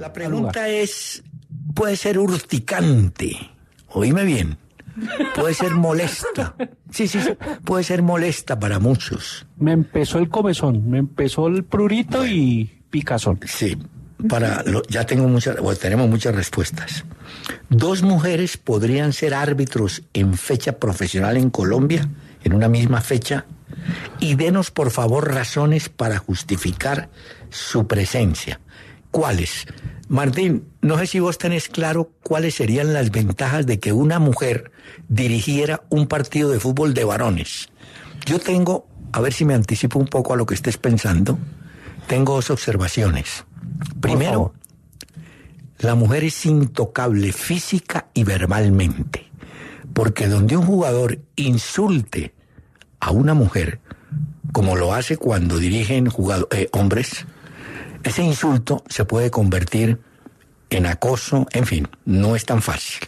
La pregunta es, puede ser urticante, oíme bien, puede ser molesta. Sí, sí, sí, puede ser molesta para muchos. Me empezó el comezón, me empezó el prurito y picazón. Sí, para lo- ya tengo muchas, o tenemos muchas respuestas. Dos mujeres podrían ser árbitros en fecha profesional en Colombia, en una misma fecha, y denos por favor razones para justificar su presencia. ¿Cuáles? Martín, no sé si vos tenés claro cuáles serían las ventajas de que una mujer dirigiera un partido de fútbol de varones. Yo tengo, a ver si me anticipo un poco a lo que estés pensando, tengo dos observaciones. Primero, la mujer es intocable física y verbalmente, porque donde un jugador insulte a una mujer, como lo hace cuando dirigen jugado- eh, hombres, ese insulto se puede convertir en acoso, en fin, no es tan fácil.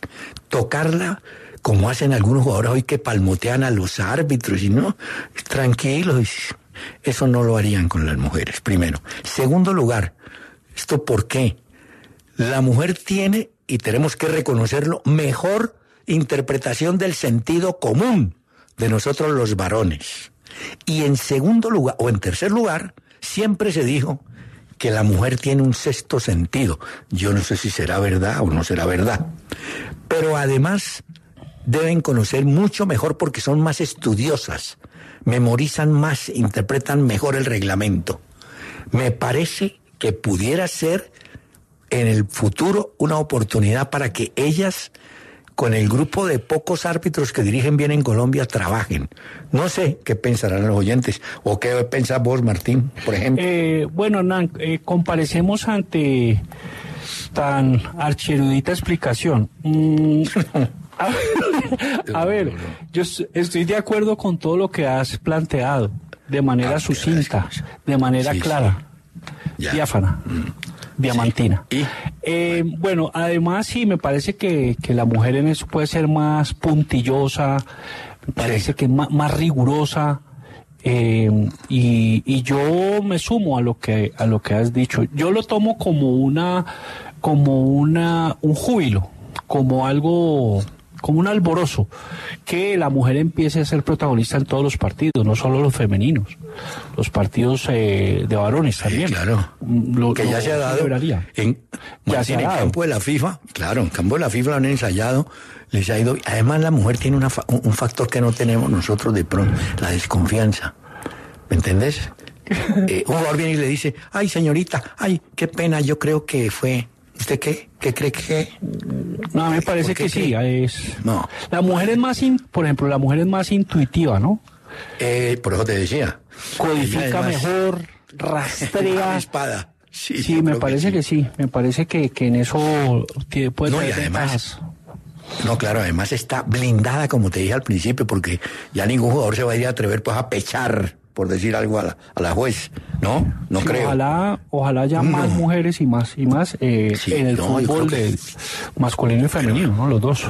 Tocarla como hacen algunos jugadores hoy que palmotean a los árbitros y no, tranquilos, eso no lo harían con las mujeres, primero. Segundo lugar, ¿esto por qué? La mujer tiene, y tenemos que reconocerlo, mejor interpretación del sentido común de nosotros los varones. Y en segundo lugar, o en tercer lugar, siempre se dijo que la mujer tiene un sexto sentido. Yo no sé si será verdad o no será verdad. Pero además deben conocer mucho mejor porque son más estudiosas, memorizan más, interpretan mejor el reglamento. Me parece que pudiera ser en el futuro una oportunidad para que ellas, con el grupo de pocos árbitros que dirigen bien en Colombia, trabajen. No sé qué pensarán los oyentes o qué pensás vos, Martín, por ejemplo. Eh, bueno, Hernán, eh, comparecemos ante tan archerudita explicación. Mm, a, a ver, yo estoy de acuerdo con todo lo que has planteado, de manera Ah, sucinta, de manera Sí, sí. clara, Ya. diáfana, diamantina. Eh, bueno, además sí, me parece que, que la mujer en eso puede ser más puntillosa, me parece Sí. que es más, más rigurosa. eh, y, y yo me sumo a lo que a lo que has dicho. Yo lo tomo como una como una un júbilo, como algo como un alborozo, que la mujer empiece a ser protagonista en todos los partidos, no solo los femeninos, los partidos eh, de varones Sí, también. claro. Mm, lo- que ya lo se ha dado en, Ya se ha en dado. campo de la FIFA, claro, en campo de la FIFA lo han ensayado, les ha ido. Además, la mujer tiene una un factor que no tenemos nosotros de pronto, la desconfianza. ¿Me entendés? Eh, un jugador viene y le dice, ay señorita, ay, qué pena, yo creo que fue. ¿Usted qué? ¿Qué cree que? No, me parece ¿Por qué que sí. Es... No. La mujer es más, in- por ejemplo, la mujer es más intuitiva, ¿no? Eh, por eso te decía. Codifica mejor, rastrea. espada. Sí, Sí, me parece que, sí. Me parece que, que en eso tiene, puede No, y tener además-. No, claro, además está blindada, como te dije al principio, porque ya ningún jugador se va a ir a atrever pues, a pechar, por decir algo, a la, a la juez. No, no Sí, creo. Ojalá, ojalá haya más mujeres y más y más eh, Sí, en el no, fútbol que- de masculino y femenino, ¿no? Los dos.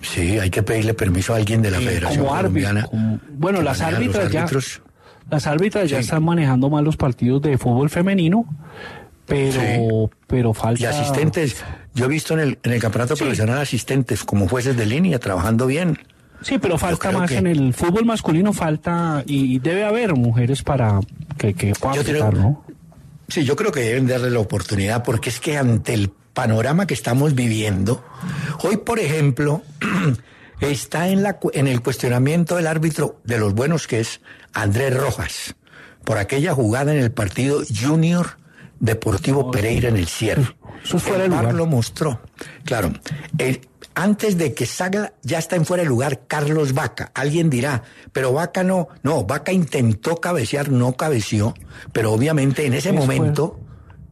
Sí, hay que pedirle permiso a alguien de la Federación como árbitro. Colombiana. como- bueno, las árbitras ya. Las árbitras ya están manejando más los partidos de fútbol femenino, pero, pero falta. Y asistentes, yo he visto en el, en el campeonato profesional asistentes como jueces de línea trabajando bien. Sí, pero falta más que- en el fútbol masculino, falta y debe haber mujeres para que, que puedan Yo creo- ¿no? Sí, yo creo que deben darle la oportunidad porque es que ante el panorama que estamos viviendo, hoy, por ejemplo, está en, la, en el cuestionamiento del árbitro de los buenos que es Andrés Rojas, por aquella jugada en el partido Junior Deportivo Pereira en el cierre. Eso fuera el lugar. lo mostró. Claro, el, antes de que salga, ya está en fuera de lugar Carlos Vaca. Alguien dirá, pero Vaca no, no, Vaca intentó cabecear, no cabeció, pero obviamente en ese Es momento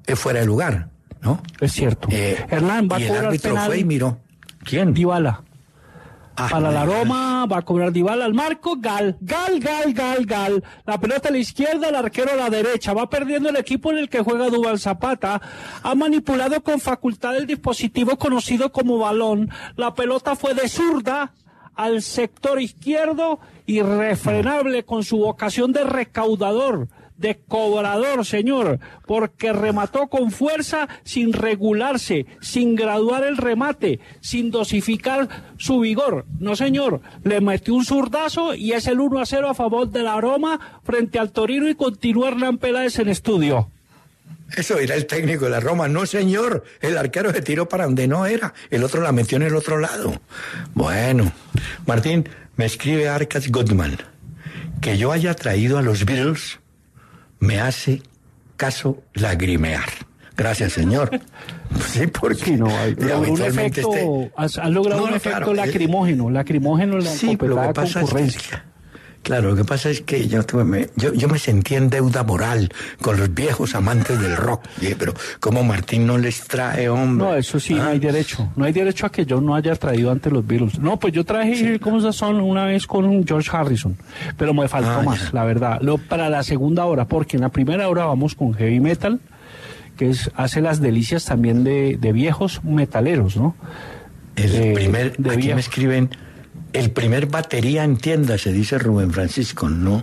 es fuera de lugar, ¿no? Es cierto. Eh, Hernán va y a el árbitro penal. fue y miró. ¿Quién? Dybala. Ah, Para la Va a cobrar Dybala al marco, Gal, Gal, Gal, Gal, Gal. La pelota a la izquierda, el arquero a la derecha. Va perdiendo el equipo en el que juega Dubal Zapata. Ha manipulado con facultad el dispositivo conocido como balón. La pelota fue de zurda al sector izquierdo, irrefrenable con su vocación de recaudador de cobrador, señor, porque remató con fuerza sin regularse, sin graduar el remate, sin dosificar su vigor. No, señor, le metió un zurdazo y es el 1 a 0 a favor de la Roma frente al Torino y continúa Hernán Peláez en estudio. Eso era el técnico de la Roma. No, señor. El arquero se tiró para donde no era. El otro la metió en el otro lado. Bueno, Martín, me escribe Arcas Goodman. Que yo haya traído a los Beatles me hace caso lagrimear. Gracias, señor. Sí, porque Sí, no, hay- un efecto, este- has, has logrado No, un efecto claro, eh, lacrimógeno, lacrimógeno en la Sí, lo que pasa es que, concurrencia. Claro, lo que pasa es que yo, me, yo, yo me sentí en deuda moral con los viejos amantes del rock. Pero ¿cómo Martín no les trae, hombre? No, eso sí, no Ah, hay derecho. No hay derecho a que yo no haya traído antes los Beatles. No, pues yo traje ¿cómo se son una vez con George Harrison, pero me faltó Ah, más, ya. la verdad. Lo, para la segunda hora, porque en la primera hora vamos con heavy metal, que es, hace las delicias también de, de viejos metaleros, ¿no? El de- primer, de aquí me escriben, el primer batería en tienda, se dice Rubén Francisco, ¿no?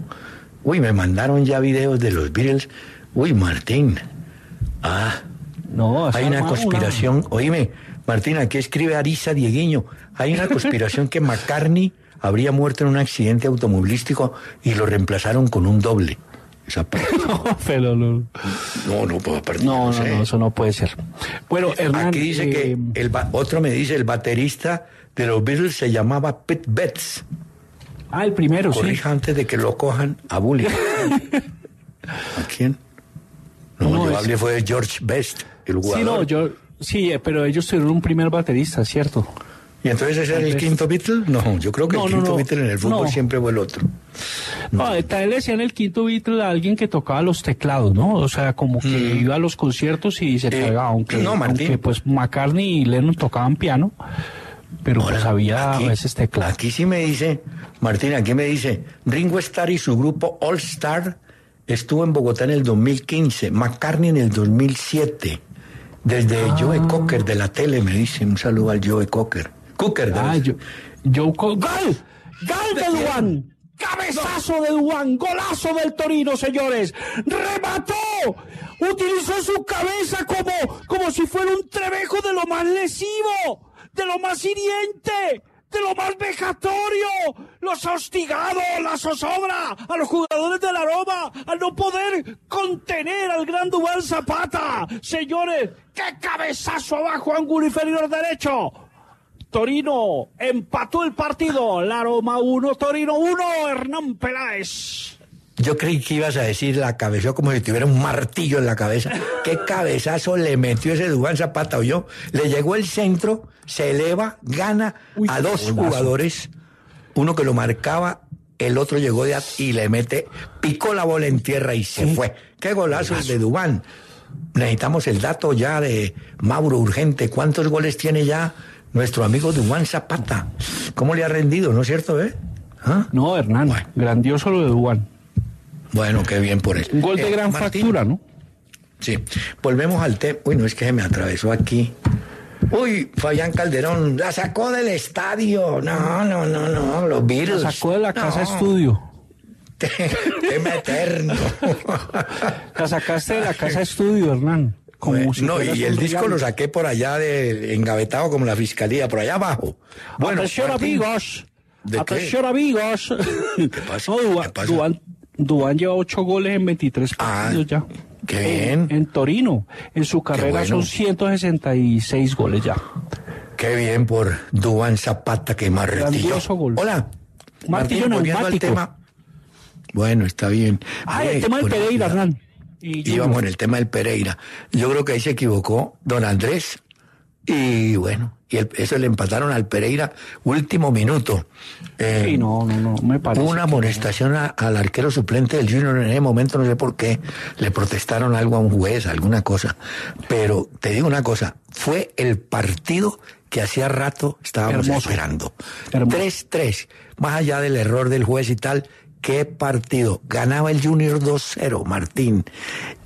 Uy, me mandaron ya videos de los Beatles. Uy, Martín. Ah, No, hay una conspiración. Oíme, Martín, aquí escribe Arisa Dieguiño. Hay una conspiración que McCartney habría muerto en un accidente automovilístico y lo reemplazaron con un doble. Esa parte. No, pero no, No, no puedo perder. no, no, sé. no, eso no puede ser. Bueno, Hernán, Aquí dice que eh, el otro me dice el baterista de los Beatles se llamaba Pete Betts. ah, el primero, sí. Corrija antes de que lo cojan a bullying. ¿A quién? No, No, yo es- hablé fue de George Best, el jugador. Sí, no, yo, sí, eh, pero ellos tuvieron un primer baterista, ¿cierto? ¿Y entonces ese era el quinto Beatle? No, yo creo que No, el quinto no. Beatle en el fútbol No. siempre fue el otro. No, tal le decían el quinto Beatle a alguien que tocaba los teclados, ¿no? O sea, como que iba a los conciertos y se Mm. Eh, cargaba, aunque, aunque pues McCartney y Lennon tocaban piano, pero pues Ahora, había aquí- a veces. Aquí sí me dice, Martín, aquí me dice, Ringo Starr y su grupo All Star estuvo en Bogotá en el 2015, McCartney en el 2007. Desde Ah. Joe Cocker de la tele me dice, un saludo al Joe Cocker. Cocker, de Ah, yo, yo con- ¡Gol! ¡Gol de Duan! ¡Cabezazo de Duan! ¡Golazo del Torino, señores! ¡Remató! Utilizó su cabeza como, como si fuera un trebejo de lo más lesivo, de lo más hiriente, de lo más vejatorio. Los ha hostigado, la zozobra a los jugadores de la Roma al no poder contener al gran Duan Zapata. Señores, ¡qué cabezazo abajo, ángulo inferior derecho! Torino empató el partido. La Roma 1, Torino 1, Hernán Peláez. Yo creí que ibas a decir la cabeza como si tuviera un martillo en la cabeza. ¿Qué cabezazo le metió ese Dubán Zapata? yo Le llegó el centro, se eleva, gana Uy, a dos jugadores. Uno que lo marcaba, el otro llegó de at- y le mete, picó la bola en tierra y se fue. Qué golazo el de Dubán. Necesitamos el dato ya de Mauro Urgente. ¿Cuántos goles tiene ya nuestro amigo Dubán Zapata? ¿Cómo le ha rendido, no es cierto, eh? ¿Ah? No, Hernán, Bueno. grandioso lo de Duan. Bueno, qué bien por él. Un gol de Eh, gran Martín, factura, ¿no? Sí. Volvemos al tema. Uy, no es que se me atravesó aquí. Uy, Fabián Calderón, la sacó del estadio. No, no, no, no, los La virus. sacó de la casa No, estudio. Tema eterno. La sacaste de la casa estudio, Hernán. Como Bueno, si no, y el disco lo saqué por allá de engavetado como la fiscalía, por allá abajo. Bueno, Atención, Martín, amigos. ¿De qué? Atención, amigos. pasa? No, ¿Qué pasa? Duván lleva ocho goles en 23 Ah. partidos ya. Qué en, bien. en Torino. En su carrera bueno. son 166 goles ya. Qué bien por Duan Zapata que martillo. Gol. Hola. Martillo volviendo al tema. Bueno, está bien. Ah, Eh, el tema del Pereira, Hernán. Y Íbamos en el tema del Pereira. Yo creo que ahí se equivocó don Andrés. Y bueno, y el- eso le empataron al Pereira último minuto. Eh, Sí, no, no, no, me parece. Hubo una amonestación a- al arquero suplente del Junior en ese momento, no sé por qué, le protestaron algo a un juez, alguna cosa. Pero te digo una cosa, fue el partido que hacía rato estábamos Hermoso. esperando. Hermoso. 3-3, más allá del error del juez y tal, qué partido. Ganaba el Junior 2-0, Martín,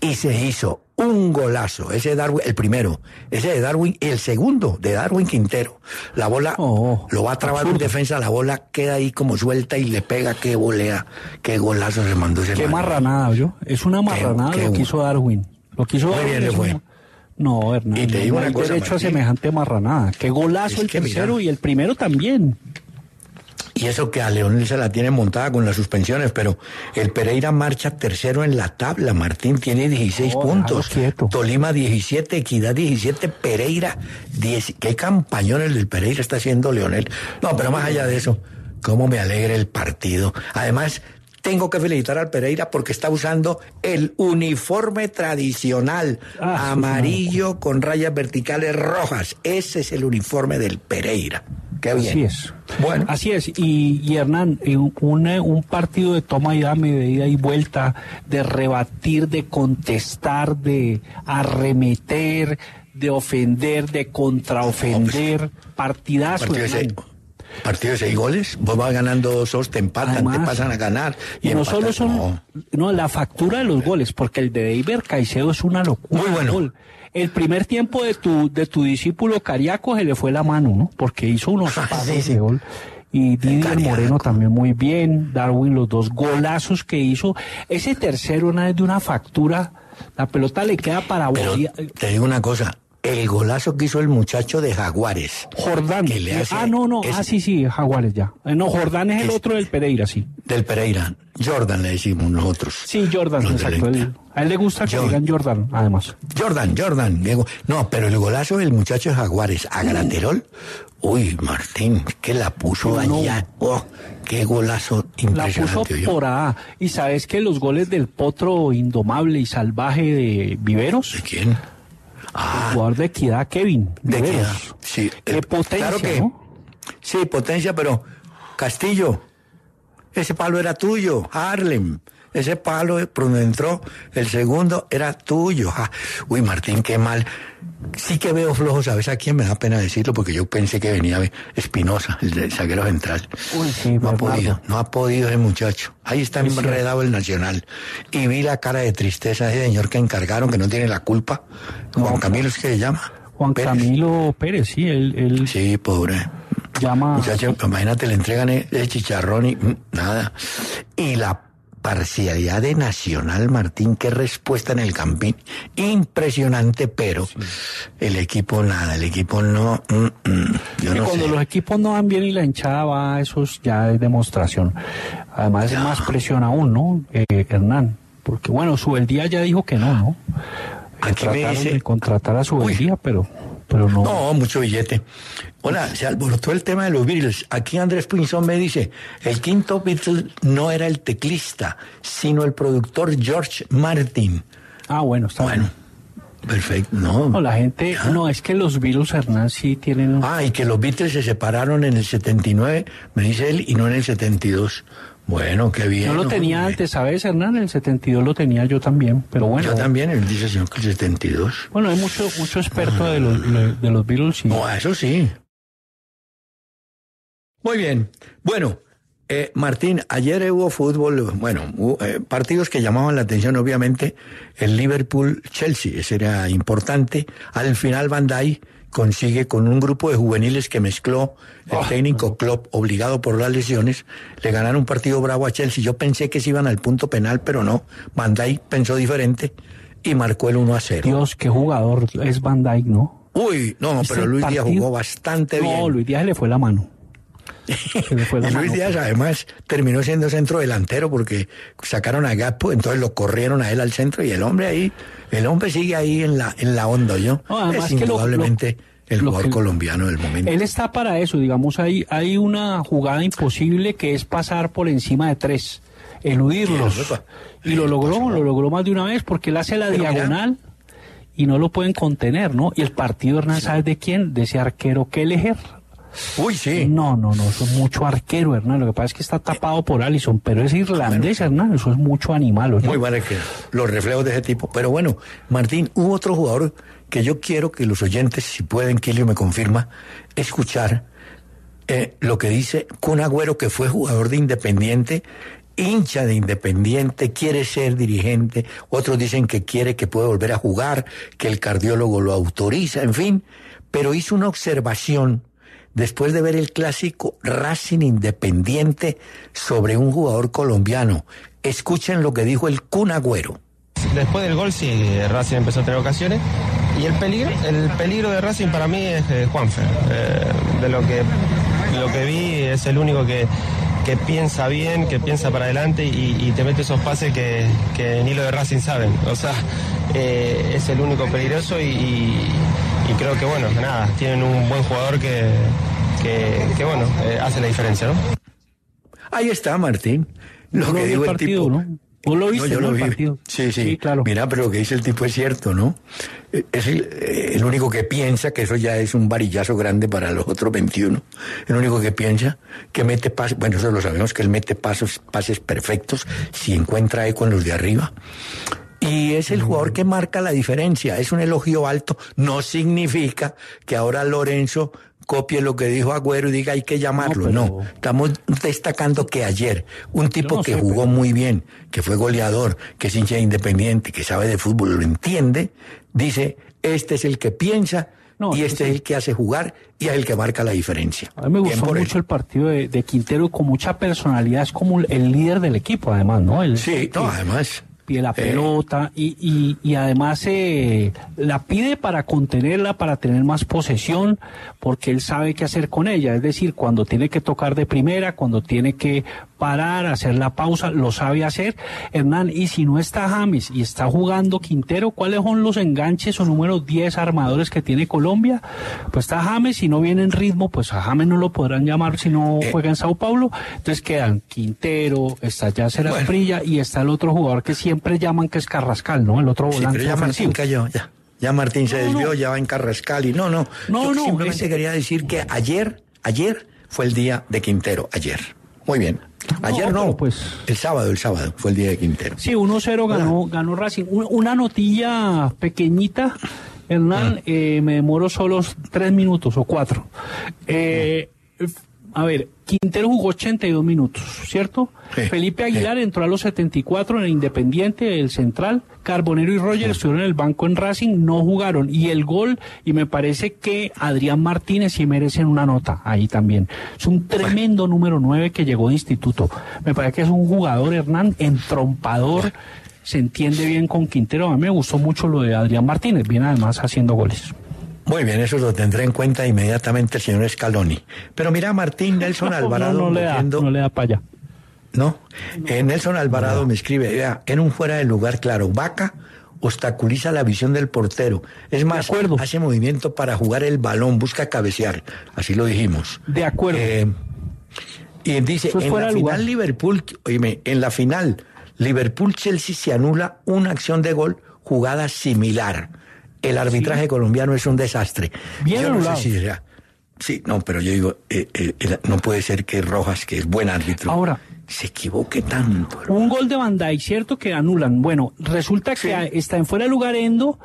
y se hizo un golazo, ese de Darwin, el primero, ese de Darwin, y el segundo, de Darwin Quintero. La bola Oh, lo va a trabar un defensa, la bola queda ahí como suelta y le pega, qué volea, qué golazo se mandó ese Qué marranada, yo. Es una marranada qué lo que hizo Darwin. Lo que hizo Muy Darwin bien le fue. una- No, Hernán. Y te digo no una cosa, derecho a semejante marranada. Qué golazo Es el mira. tercero y el primero también. Y eso que a León se la tiene montada con las suspensiones, pero el Pereira marcha tercero en la tabla. Martín tiene 16 No, puntos. Tolima 17, Equidad 17, Pereira 10. ¿Qué campañones del Pereira está haciendo Leonel? No, pero más allá de eso, cómo me alegra el partido. Además, tengo que felicitar al Pereira porque está usando el uniforme tradicional, Ah, amarillo con rayas verticales rojas. Ese es el uniforme del Pereira. Qué bien. Así es. Bueno. Así es. Y, y Hernán, eh, un, un partido de toma y dame, de ida y vuelta, de rebatir, de contestar, de arremeter, de ofender, de contraofender. Partidazo. Partido. Partido de seis goles, vos vas ganando dos, te empatan, te pasan a ganar. Y no solo son no. no. la factura de los goles, porque el de David Caicedo es una locura. Muy bueno. Gol. El primer tiempo de tu de tu discípulo Cariaco se le fue la mano, ¿no? Porque hizo unos Ah, sí, sí. de gol. Y Didier. Moreno también muy bien, Darwin los dos golazos que hizo. Ese tercero una vez de una factura, la pelota le queda para Bolivia- te digo una cosa, el golazo que hizo el muchacho de Jaguares, Jordán. que le hace- ah, no, no, es- ah, sí, sí, Jaguares ya. Eh, No, Jordán es el Es- otro del Pereira, sí. del Pereira, Jordan le decimos nosotros. Sí, Jordan, exacto. él- a él le gusta que Jordan. digan Jordan, además. Jordan, Jordan, Diego. No, pero el golazo del muchacho de Jaguares a Graterol, uy, Martín, que la puso No, no. allá. Oh, qué golazo La puso impresionante. por A. Y sabes que los goles del potro indomable y salvaje de Viveros, ¿De quién? Ah, jugador de equidad, Kevin. ¿De. Equidad? Sí, Qué eh, potencia, claro que- ¿no? Sí, potencia, pero Castillo, ese palo era tuyo, Harlem. Ese palo por donde entró el segundo era tuyo. Ah, uy, Martín, qué mal. Sí que veo flojo, ¿sabes a quién? Me da pena decirlo porque yo pensé que venía Espinosa, el de zaguero central. Uy, sí, no ha Bernardo. podido, no ha podido ese muchacho. Ahí está enredado el Nacional. Y vi la cara de tristeza de ese señor que encargaron, que no tiene la culpa. Juan Camilo es que se llama. Juan Pérez. Camilo Pérez, sí, él, él Sí, pobre. llama. Muchacho, imagínate, le entregan e- ese chicharrón y mm, nada. Y la parcialidad de Nacional Martín, qué respuesta en el campín. Impresionante, pero el equipo nada, el equipo no. mm, mm, yo que no cuando sé. los equipos no van bien y la hinchada va, eso es ya es demostración. Además es más presión aún, ¿no, eh, Hernán? Porque bueno, Subeldía ya dijo que no, ¿no? Que trataron dice- de contratar a Subeldía, pero, pero no. No, mucho billete. Hola, se alborotó el tema de los Beatles. Aquí Andrés Pinzón me dice, el quinto Beatle no era el teclista, sino el productor George Martin. Ah, bueno, está Bueno, bien. perfecto. No, No, la gente, no, es que los virus, Hernán, sí tienen... Ah, y que los Beatles se separaron en el 79, me dice él, y no en el 72. Bueno, qué bien. Yo lo tenía antes, ¿sabes, Hernán? El 72 lo tenía yo también, pero bueno. Yo también, él dice señor que el 72. Bueno, hay mucho, mucho experto de los, de los Beatles y... No, eso sí. Muy bien. Bueno, eh, Martín, ayer hubo fútbol, bueno, hubo, eh, partidos que llamaban la atención, obviamente, el Liverpool-Chelsea, ese era importante. Al final Van Dijk consigue con un grupo de juveniles que mezcló el Ah, técnico Klopp, obligado por las lesiones, le ganaron un partido bravo a Chelsea. Yo pensé que se iban al punto penal, pero no. Van Dijk pensó diferente y marcó el 1 a 0. Dios, qué jugador es Van Dyke, ¿no? Uy, no, ¿Viste pero Luis Díaz jugó bastante bien. No, Luis Díaz le fue la mano. y Luis Díaz además terminó siendo centro delantero porque sacaron a Gapo, entonces lo corrieron a él al centro y el hombre ahí, el hombre sigue ahí en la, en la onda, ¿yo? es indudablemente el jugador colombiano del momento. Él está para eso, digamos, hay, hay una jugada imposible que es pasar por encima de tres, eludirlos. Y lo logró, lo logró más de una vez porque él hace la diagonal y no lo pueden contener, ¿no? Y el partido, Hernán, ¿sabes de quién? De ese arquero Kelleher. Uy, sí. No, no, no, eso es mucho arquero, Hernán. Lo que pasa es que está tapado por Allison, pero es irlandés, Hernán. Eso es mucho animal. Muy bueno que los reflejos de ese tipo. Pero bueno, Martín, hubo otro jugador que yo quiero que los oyentes, si pueden, Kilio me confirma, escuchar eh, lo que dice Kun Agüero, que fue jugador de Independiente hincha de Independiente, quiere ser dirigente, otros dicen que quiere que puede volver a jugar, que el cardiólogo lo autoriza, en fin, pero hizo una observación después de ver el clásico Racing Independiente sobre un jugador colombiano. Escuchen lo que dijo el Kun Agüero. Después del gol sí, Racing empezó a tener ocasiones y el peligro, el peligro de Racing para mí es eh, Juanfer. Eh, de lo que, lo que vi es el único que que piensa bien, que piensa para adelante y, te mete esos pases que, ni lo de Racing saben. O sea, eh, es el único peligroso y, creo que, bueno, nada, tienen un buen jugador que, que, bueno, eh, hace la diferencia, ¿no? Ahí está, Martín. Lo que digo el tipo. ¿no? Lo viste, yo lo vi. Sí, sí, claro. Mira, pero lo que dice el tipo es cierto, ¿no? Eh, es el, único que piensa que eso ya es un varillazo grande para los otros 21. El único que piensa que mete pases, bueno, eso lo sabemos, que él mete pasos, pases perfectos si encuentra eco en los de arriba. Y es el jugador que marca la diferencia. Es un elogio alto. No significa que ahora Lorenzo copie lo que dijo Agüero y diga hay que llamarlo. No, estamos destacando que ayer un tipo que jugó muy bien, que fue goleador, que es hincha independiente, que sabe de fútbol, lo entiende, dice, este es el que piensa y este es el que hace jugar y es el que marca la diferencia. A mí me gustó mucho el partido de, Quintero con mucha personalidad, es como el líder del equipo además, ¿no? sí, además pide la pelota y, y, y además eh, la pide para contenerla, para tener más posesión, porque él sabe qué hacer con ella. Es decir, cuando tiene que tocar de primera, cuando tiene que parar, hacer la pausa, lo sabe hacer. Hernán, y si no está James y está jugando Quintero, ¿cuáles son los enganches o números 10 armadores que tiene Colombia? Pues está James, si no viene en ritmo, pues a James no lo podrán llamar si no eh. juega en Sao Paulo. Entonces quedan Quintero, está Yacer Asprilla y está el otro jugador que siempre llaman que es Carrascal, ¿no? El otro volante ya Martín cayó, ya. Ya Martín se desvió, ya va en Carrascal y no, no. No, no. Simplemente quería decir que ayer, ayer fue el día de Quintero, ayer. Muy bien. Ayer no, pues el sábado, el sábado fue el día de Quintero. Sí, 1-0 ganó, ganó Racing. Una notilla pequeñita, Hernán, ah. eh, me demoro solo tres minutos o cuatro. Eh, a ver, Quintero jugó 82 minutos, ¿cierto? Felipe Aguilar entró a los 74 en el Independiente, el Central. Carbonero y Roger estuvieron en el banco en Racing, no jugaron. Y el gol, y me parece que Adrián Martínez sí merecen una nota ahí también. Es un tremendo número 9 que llegó de instituto. Me parece que es un jugador, Hernán, entrompador. Se entiende bien con Quintero. A mí me gustó mucho lo de Adrián Martínez, viene además haciendo goles. Muy bien, eso lo tendré en cuenta inmediatamente el señor Scaloni. Pero mira, Martín Nelson Alvarado. No, le da, no le da para allá. No, eh, Nelson Alvarado me escribe, vea, en un fuera de lugar claro, Vaca obstaculiza la visión del portero. Es más, hace movimiento para jugar el balón, busca cabecear. Así lo dijimos. De acuerdo. Eh, y dice, en la final Liverpool, oíme, en la final Liverpool-Chelsea se anula una acción de gol jugada similar el arbitraje colombiano es un desastre. Bien yo no sé si Sí, no, pero yo digo, eh, eh, no puede ser que Rojas, que es buen árbitro, ahora se equivoque tanto. Un gol de Bandai, cierto que anulan. Bueno, resulta que está en fuera de lugar Endo,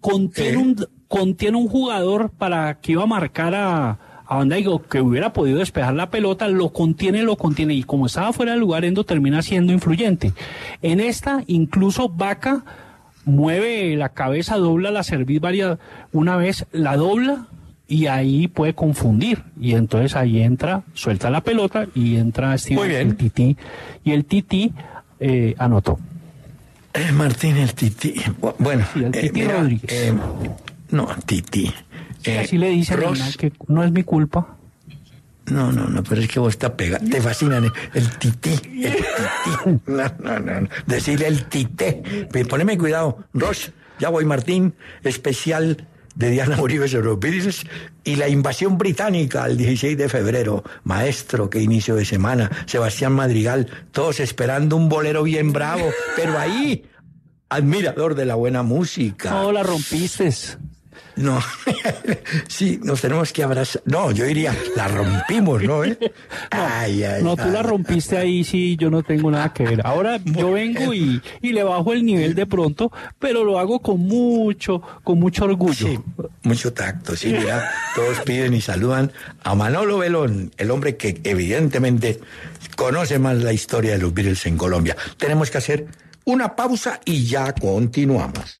contiene, un, contiene un jugador para que iba a marcar a, a Bandai que hubiera podido despejar la pelota, lo contiene, lo contiene, y como estaba fuera de lugar Endo termina siendo influyente. En esta, incluso Vaca mueve la cabeza, dobla la cerviz varias, una vez la dobla y ahí puede confundir. Y entonces ahí entra, suelta la pelota y entra Steven, el Titi. Y el Titi eh, anotó. Eh, Martín, el Titi. Bueno, el eh, Titi Rodríguez. Eh, no, Titi. así le dicen que no es mi culpa. No, no, no, pero es que vos te pega, te fascinan el, el tití, el tití. No, no, no, no. Decirle el tité. Poneme cuidado, Roche, ya voy Martín, especial de Diana Uribe sobre los Beatles y la invasión británica el 16 de febrero. Maestro, qué inicio de semana. Sebastián Madrigal, todos esperando un bolero bien bravo, pero ahí, admirador de la buena música. No, la rompiste. No, sí, nos tenemos que abrazar. No, yo diría, la rompimos, ¿no? ¿Eh? Ay, ay, no, tú la rompiste ahí, sí, yo no tengo nada que ver. Ahora yo vengo y, y, le bajo el nivel de pronto, pero lo hago con mucho, con mucho orgullo. Sí, mucho tacto, sí, mira, todos piden y saludan a Manolo Belón, el hombre que evidentemente conoce más la historia de los Beatles en Colombia. Tenemos que hacer una pausa y ya continuamos.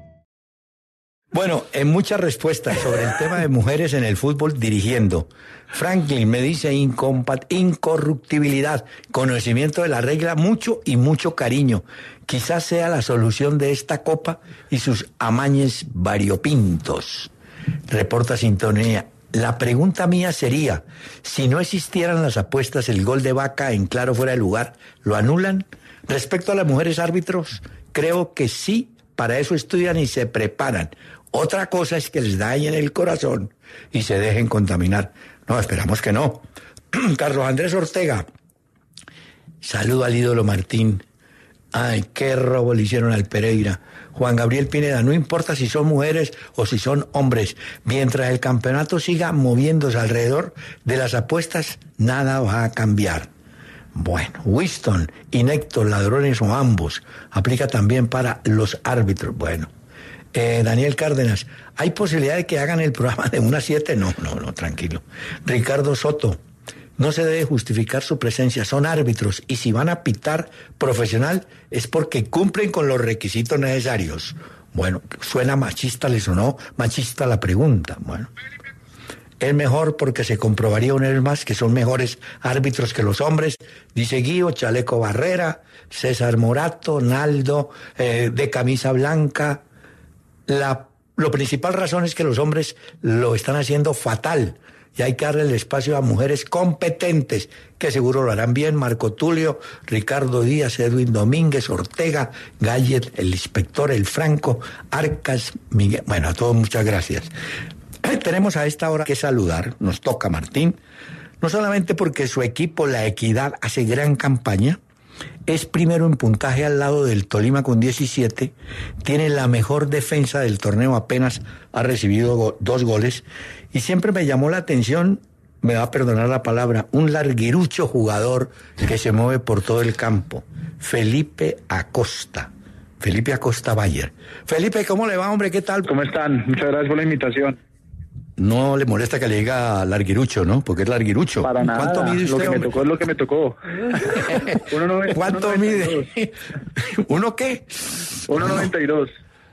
Bueno, en muchas respuestas sobre el tema de mujeres en el fútbol dirigiendo. Franklin me dice incorruptibilidad, conocimiento de la regla, mucho y mucho cariño. Quizás sea la solución de esta copa y sus amañes variopintos. Reporta Sintonía. La pregunta mía sería, si no existieran las apuestas, el gol de vaca en claro fuera de lugar, ¿lo anulan? Respecto a las mujeres árbitros, creo que sí, para eso estudian y se preparan. Otra cosa es que les dañen el corazón y se dejen contaminar. No, esperamos que no. Carlos Andrés Ortega, saludo al ídolo Martín. Ay, qué robo le hicieron al Pereira. Juan Gabriel Pineda, no importa si son mujeres o si son hombres, mientras el campeonato siga moviéndose alrededor de las apuestas, nada va a cambiar. Bueno, Winston, inectos, ladrones o ambos, aplica también para los árbitros. Bueno, eh, Daniel Cárdenas, ¿hay posibilidad de que hagan el programa de una a 7? No, no, no, tranquilo. Ricardo Soto, no se debe justificar su presencia, son árbitros y si van a pitar profesional es porque cumplen con los requisitos necesarios. Bueno, suena machista, ¿les sonó machista la pregunta? Bueno, es mejor porque se comprobaría una vez más que son mejores árbitros que los hombres, dice Guío, Chaleco Barrera, César Morato, Naldo, eh, de camisa blanca, la lo principal razón es que los hombres lo están haciendo fatal y hay que darle el espacio a mujeres competentes que seguro lo harán bien. Marco Tulio, Ricardo Díaz, Edwin Domínguez, Ortega, Gallet, el inspector, el Franco, Arcas, Miguel. Bueno, a todos muchas gracias. Tenemos a esta hora que saludar, nos toca Martín, no solamente porque su equipo, la Equidad, hace gran campaña, es primero en puntaje al lado del Tolima con 17, tiene la mejor defensa del torneo, apenas ha recibido dos goles, y siempre me llamó la atención, me va a perdonar la palabra, un larguirucho jugador que se mueve por todo el campo, Felipe Acosta. Felipe Acosta Bayer. Felipe, ¿cómo le va, hombre? ¿Qué tal? ¿Cómo están? Muchas gracias por la invitación. No le molesta que le diga larguirucho, ¿no? Porque es larguirucho. Para nada. ¿Cuánto mide usted? Lo que me tocó es lo que me tocó. ¿Cuánto mide? ¿Uno qué? 1.92.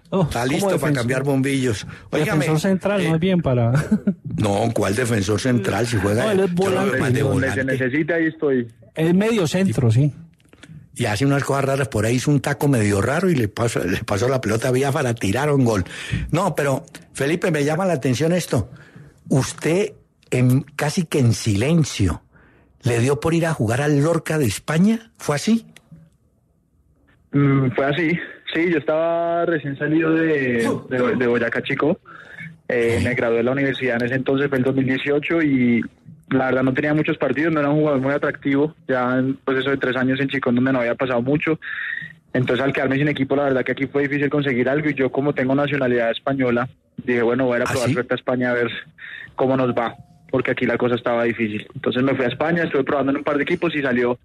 Oh, Está listo para cambiar bombillos. Oígame, defensor central no es bien para. no, ¿cuál defensor central? Si juega. No, él es volante. Donde se necesita, ahí estoy. Es medio centro, sí. Y hace unas cosas raras. Por ahí hizo un taco medio raro y le pasó, le pasó la pelota vía para tirar un gol. No, pero Felipe, me llama la atención esto. Usted, en, casi que en silencio, le dio por ir a jugar al Lorca de España. ¿Fue así? Mm, fue así. Sí, yo estaba recién salido de, de, Boyacá Chico. Eh, me gradué de la universidad en ese entonces, fue el 2018, y, la verdad no tenía muchos partidos, no era un jugador muy atractivo, ya en proceso de tres años en Chicón donde no había pasado mucho. Entonces al quedarme sin equipo, la verdad que aquí fue difícil conseguir algo y yo como tengo nacionalidad española, dije, bueno, voy a ir a ¿Ah, probar sí? suerte a España a ver cómo nos va, porque aquí la cosa estaba difícil. Entonces me fui a España, estuve probando en un par de equipos y salió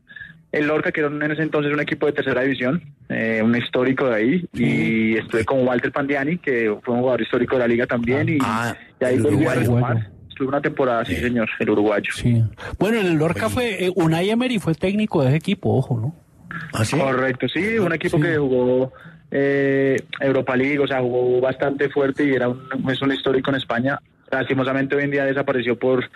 el Lorca, que era en ese entonces un equipo de tercera división, eh, un histórico de ahí, y estuve con Walter Pandiani, que fue un jugador histórico de la liga también, y, Ah, y ahí volví a retomar. Estuve una temporada, sí, señor, el uruguayo. Sí. Bueno, en el Lorca fue, eh, Unai Emery fue técnico de ese equipo, ojo, ¿no? ¿Ah, sí? Correcto, sí, un equipo Sí. que jugó eh, Europa League, o sea, jugó bastante fuerte y era un, es un histórico en España. Lastimosamente hoy en día desapareció por,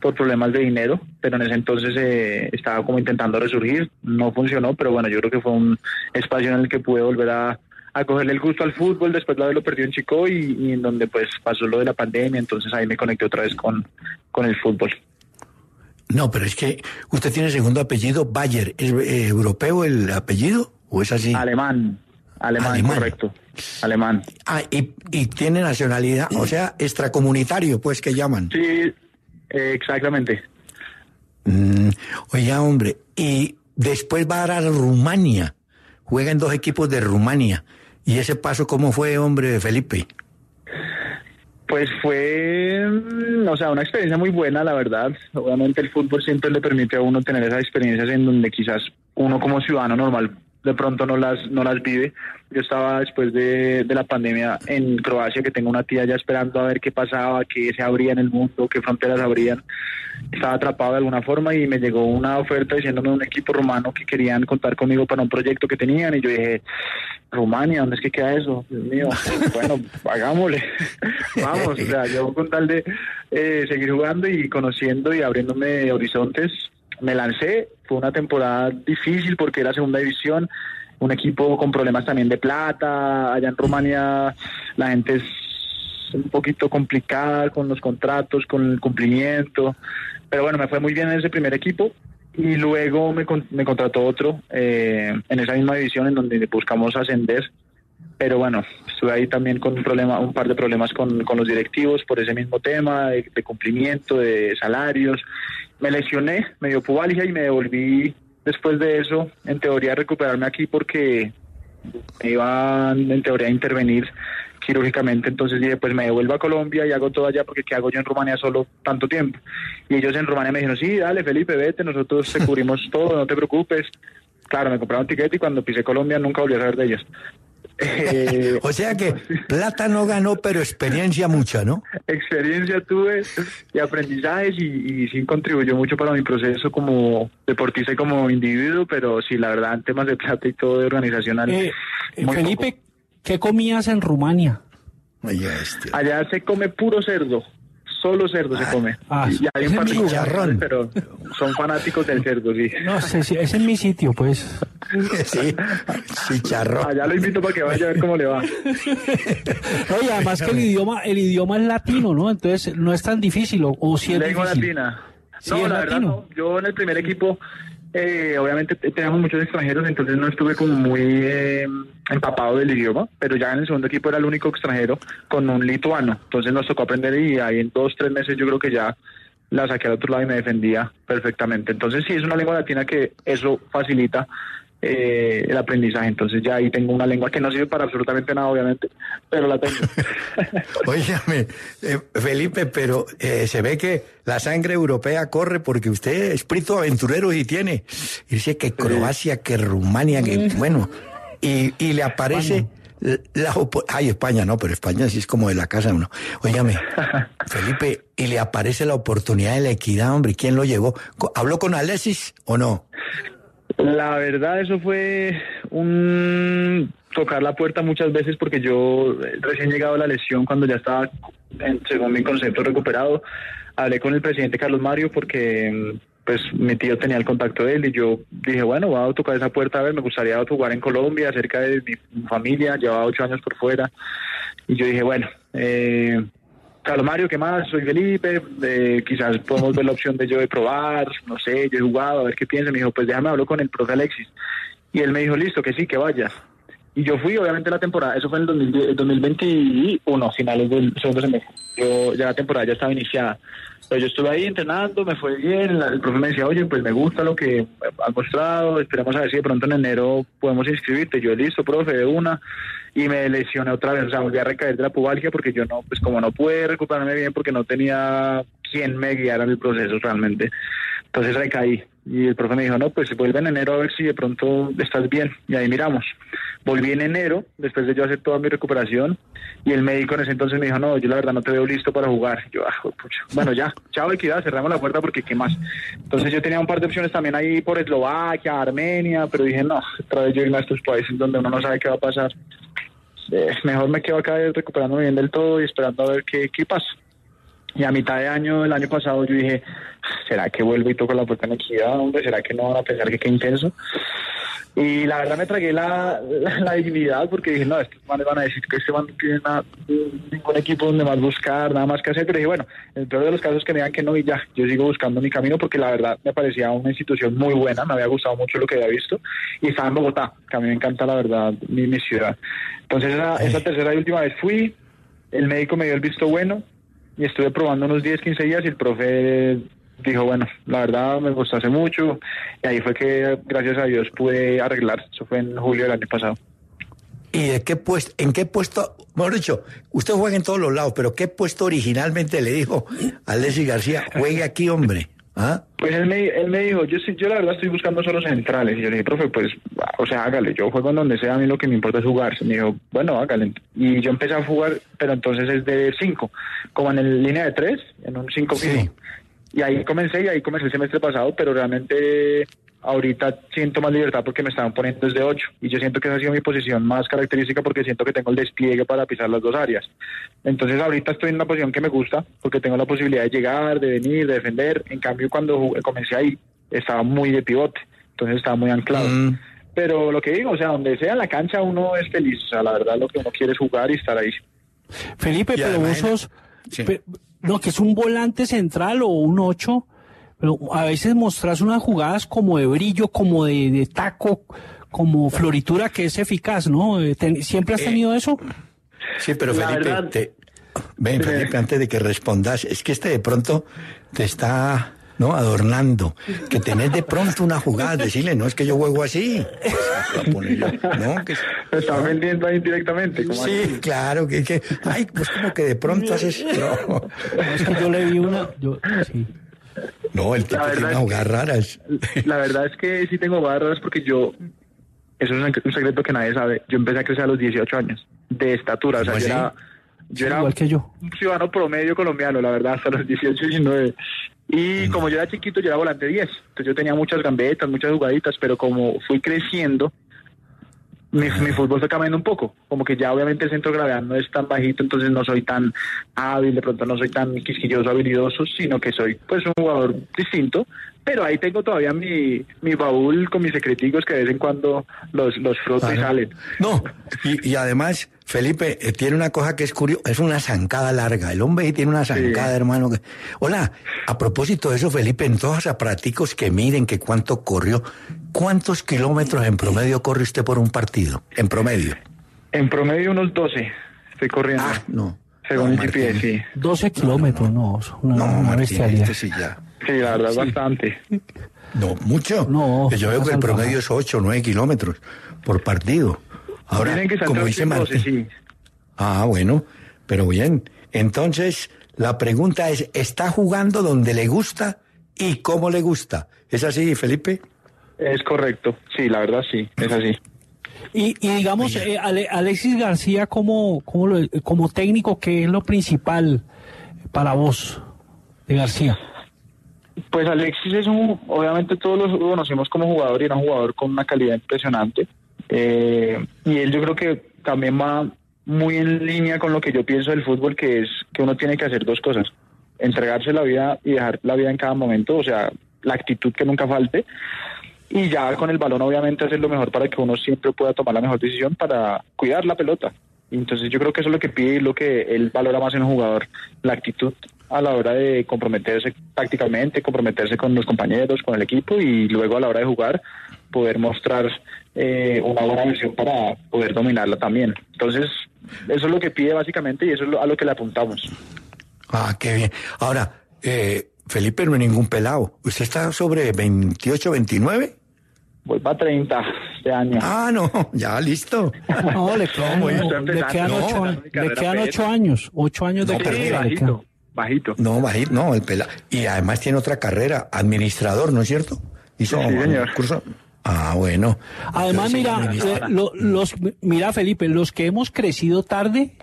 por problemas de dinero, pero en ese entonces eh, estaba como intentando resurgir, no funcionó, pero bueno, yo creo que fue un espacio en el que pude volver a, a cogerle el gusto al fútbol después de haberlo perdido en Chico y, y en donde pues pasó lo de la pandemia, entonces ahí me conecté otra vez con, con el fútbol. No, pero es que usted tiene segundo apellido, Bayer. ¿Es eh, europeo el apellido o es así? Alemán, alemán, Alemán. correcto, alemán. Ah, y, y tiene nacionalidad, o sea, extracomunitario, pues que llaman. Sí, eh, exactamente. Mm, oiga, hombre, y después va a dar a Rumania. Juega en dos equipos de Rumania. ¿Y ese paso cómo fue, hombre, Felipe? Pues fue, mm, o sea, una experiencia muy buena, la verdad. Obviamente el fútbol siempre le permite a uno tener esas experiencias en donde quizás uno como ciudadano normal de pronto no las no las vive. Yo estaba después de, de la pandemia en Croacia, que tengo una tía ya esperando a ver qué pasaba, qué se abría en el mundo, qué fronteras abrían. Estaba atrapado de alguna forma y me llegó una oferta diciéndome un equipo rumano que querían contar conmigo para un proyecto que tenían. Y yo dije, Rumania, ¿dónde es que queda eso? Dios mío, bueno, hagámosle, vamos, o sea, yo con tal de eh, seguir jugando y conociendo y abriéndome horizontes, me lancé, fue una temporada difícil porque era segunda división, un equipo con problemas también de plata, allá en Rumania la gente es un poquito complicada con los contratos, con el cumplimiento, pero bueno, me fue muy bien en ese primer equipo y luego me, me contrató otro eh, en esa misma división en donde buscamos ascender, pero bueno, estuve ahí también con un problema, un par de problemas con, con los directivos por ese mismo tema de, de cumplimiento, de salarios. Me lesioné, me dio pubalgia y me devolví después de eso, en teoría, a recuperarme aquí porque me iban en teoría a intervenir quirúrgicamente, entonces dije, pues me devuelvo a Colombia y hago todo allá porque ¿qué hago yo en Rumania solo tanto tiempo? Y ellos en Rumania me dijeron, sí, dale Felipe, vete, nosotros te cubrimos todo, no te preocupes. Claro, me compraron ticket y cuando pisé Colombia nunca volví a saber de ellos. Eh, O sea que plata no ganó, pero experiencia mucha, ¿no? experiencia tuve y aprendizajes y, y sí contribuyó mucho para mi proceso como deportista y como individuo, pero sí, la verdad, en temas de plata y todo de organizacional. Eh, eh, muy Felipe, poco. ¿Qué comías en Rumania? Este. Allá se come puro cerdo, solo cerdo se come. ah, y hay un par de pero son fanáticos del cerdo, sí. No sé, si ese es mi sitio, pues. Sí, chicharrón. Allá lo invito para que vaya a ver cómo le va. No, y además que el idioma, el idioma es latino, ¿no? Entonces no es tan difícil, o, o si es Lengua difícil. latina. Sí, no, la verdad latino. no. Yo en el primer equipo, eh, obviamente te- teníamos muchos extranjeros, entonces no estuve como muy eh, empapado del idioma, pero ya en el segundo equipo era el único extranjero con un lituano. Entonces nos tocó aprender y ahí en dos, tres meses yo creo que ya la saqué al otro lado y me defendía perfectamente. Entonces sí, es una lengua latina que eso facilita eh, el aprendizaje. Entonces ya ahí tengo una lengua que no sirve para absolutamente nada, obviamente, pero la tengo. Óigame, eh, Felipe, pero eh, se ve que la sangre europea corre porque usted es espíritu aventurero y tiene. Y dice que Croacia, que Rumania, que bueno. Y, y le aparece la opo- Ay, España, no, pero España sí es como de la casa uno. Óigame, Felipe, y le aparece la oportunidad de la equidad, hombre. ¿Quién lo llevó? ¿Habló con Alexis o no? La verdad, eso fue un tocar la puerta muchas veces porque yo eh, recién llegado a la lesión cuando ya estaba, según mi concepto, recuperado, hablé con el presidente Carlos Mario porque mm, pues mi tío tenía el contacto de él y yo dije, bueno, voy a tocar esa puerta a ver, me gustaría jugar en Colombia, cerca de mi familia, llevaba ocho años por fuera y yo dije, bueno, eh, Carlos Mario, ¿qué más? Soy Felipe, eh, quizás podemos ver la opción de yo de probar, no sé, yo he jugado, a ver qué piensa. Me dijo, pues déjame hablar con el profe Alexis. Y él me dijo, listo, que sí, que vaya. Y yo fui, obviamente, la temporada, eso fue en el 2010 el 2021, finales del segundo semestre. Yo, ya la temporada ya estaba iniciada. Pero yo estuve ahí entrenando, me fue bien. El profe me decía, oye, pues me gusta lo que has mostrado. Esperemos a ver si de pronto en enero podemos inscribirte. Yo, listo, profe, de una. Y me lesioné otra vez, o sea, volví a recaer de la pubalgia porque yo no, pues como no pude recuperarme bien porque no tenía quien me guiara en el proceso realmente. Entonces recaí. Y el profe me dijo, no, pues vuelve en enero a ver si de pronto estás bien. Y ahí miramos. Volví en enero, después de yo hacer toda mi recuperación. Y el médico en ese entonces me dijo, no, yo la verdad no te veo listo para jugar. Yo, ah, pucha. Bueno, ya, chao, equidad, cerramos la puerta porque qué más. Entonces yo tenía un par de opciones también ahí por Eslovaquia, Armenia, pero dije, no, otra vez yo irme a estos países donde uno no sabe qué va a pasar. Eh, mejor me quedo acá recuperándome bien del todo y esperando a ver qué, qué pasa. Y a mitad de año, el año pasado, yo dije, ¿será que vuelvo y toco la puerta en equidad? Hombre, ¿será que no van a pensar que qué intenso? Y la verdad me tragué la, la, la dignidad porque dije, no, estos manes van a decir que este man no tiene nada, ningún equipo donde más buscar, nada más que hacer. Pero dije, bueno, en el peor de los casos que me digan que no y ya, yo sigo buscando mi camino porque la verdad me parecía una institución muy buena, me había gustado mucho lo que había visto y estaba en Bogotá, que a mí me encanta la verdad mi, mi ciudad. Entonces esa, esa tercera y última vez fui, el médico me dio el visto bueno y estuve probando unos 10, 15 días y el profe dijo, bueno, la verdad me gustó hace mucho y ahí fue que gracias a Dios pude arreglar, eso fue en julio del año pasado. ¿Y de qué puesto, en qué puesto, mejor dicho, usted juega en todos los lados, pero qué puesto originalmente le dijo a Leslie García, juegue aquí, hombre? ¿Ah? Pues él me, él me dijo, yo sí, yo la verdad estoy buscando solo centrales. Y yo le dije, profe, pues, o sea, hágale, yo juego en donde sea, a mí lo que me importa es jugar. Me dijo, bueno, hágale. Y yo empecé a jugar, pero entonces es de 5, como en el línea de 3, en un 5 fijo. Y ahí comencé, y ahí comencé el semestre pasado, pero realmente ahorita siento más libertad porque me estaban poniendo desde 8 y yo siento que esa ha sido mi posición más característica porque siento que tengo el despliegue para pisar las dos áreas. Entonces ahorita estoy en una posición que me gusta porque tengo la posibilidad de llegar, de venir, de defender. En cambio cuando jugué- comencé ahí estaba muy de pivote, entonces estaba muy anclado. Pero lo que digo, o sea, donde sea en la cancha uno es feliz, o sea, la verdad lo que uno quiere es jugar y estar ahí. Felipe, pero vos sos, pe- no, que es un volante central o un 8, pero a veces mostrás unas jugadas como de brillo, como de, de taco, como floritura que es eficaz, ¿no? Eh, ¿Siempre has tenido eso? Sí, pero La Felipe, verdad- te- ven, Felipe, antes de que respondas, es que este de pronto te está no adornando, que tenés de pronto una jugada, decirle, no es que yo juego así. No, que Me vendiendo ahí directamente. ¿cómo Sí, así? claro, que, que, ay, pues como que de pronto haces, no, Es que yo le vi una, yo, sí. No, el tipo La tiene es jugadas raras. La verdad es que sí tengo barras porque yo, eso es un secreto que nadie sabe, yo empecé a crecer a los 18 años, de estatura, o sea, ¿Cómo yo así? era, yo era igual que yo. un ciudadano promedio colombiano, la verdad, hasta los 18, 19. Y como yo era chiquito, yo era volante 10, entonces yo tenía muchas gambetas, muchas jugaditas, pero como fui creciendo, mi, mi fútbol fue cambiando un poco, como que ya obviamente el centro de gravedad no es tan bajito, entonces no soy tan hábil, de pronto no soy tan quisquilloso, habilidoso, sino que soy pues un jugador distinto, pero ahí tengo todavía mi, mi baúl con mis secreticos que de vez en cuando los, los froto y salen. No, y, y además, Felipe, eh, tiene una cosa que es curiosa, es una zancada larga. El hombre ahí tiene una zancada, hermano. que- Hola, a propósito de eso, Felipe, en todos los aparaticos que miden que cuánto corrió, ¿cuántos kilómetros en promedio corre usted por un partido? En promedio. En promedio unos 12 estoy corriendo. Ah, no. Según No, el GPS, sí. 12 kilómetros, no, No, Martín, bestialidad. este sí ya. Sí, la verdad, bastante. No, mucho. No, Yo veo que el promedio es 8 o 9 kilómetros por partido. Ahora, que como dice 8 y 12, Martín. sí. Ah, bueno, pero bien. Entonces, la pregunta es, ¿está jugando donde le gusta y cómo le gusta? ¿Es así, Felipe? Es correcto, sí, la verdad sí, es así. Y, y digamos, eh, Ale- Alexis García como, como, lo- como técnico, ¿qué es lo principal para vos de García? Pues Alexis es un, obviamente todos lo conocemos como jugador y era un jugador con una calidad impresionante. Eh, y él yo creo que también va muy en línea con lo que yo pienso del fútbol, que es que uno tiene que hacer dos cosas. Entregarse la vida y dejar la vida en cada momento, o sea, la actitud que nunca falte. Y ya con el balón obviamente hacer lo mejor para que uno siempre pueda tomar la mejor decisión para cuidar la pelota. Entonces yo creo que eso es lo que pide y lo que él valora más en un jugador, la actitud a la hora de comprometerse tácticamente, comprometerse con los compañeros, con el equipo y luego a la hora de jugar, poder mostrar eh, una buena versión para poder dominarla también. Entonces, eso es lo que pide básicamente y eso es a lo que le apuntamos. Ah, qué bien. Ahora, eh, Felipe no es ningún pelado. ¿Usted está sobre 28, 29? Voy para 30 este año. Ah, no, ya listo. No, le quedan, le No, ocho, años- le quedan ocho años, ocho años de carrera. bajito. No, bajito, no, el pelado. Y además tiene otra carrera, administrador, ¿no es cierto? Hizo Sí, un señor. curso. Ah, bueno. Además, Entonces, mira, eh, lo- los, mira, Felipe, los que hemos crecido tarde,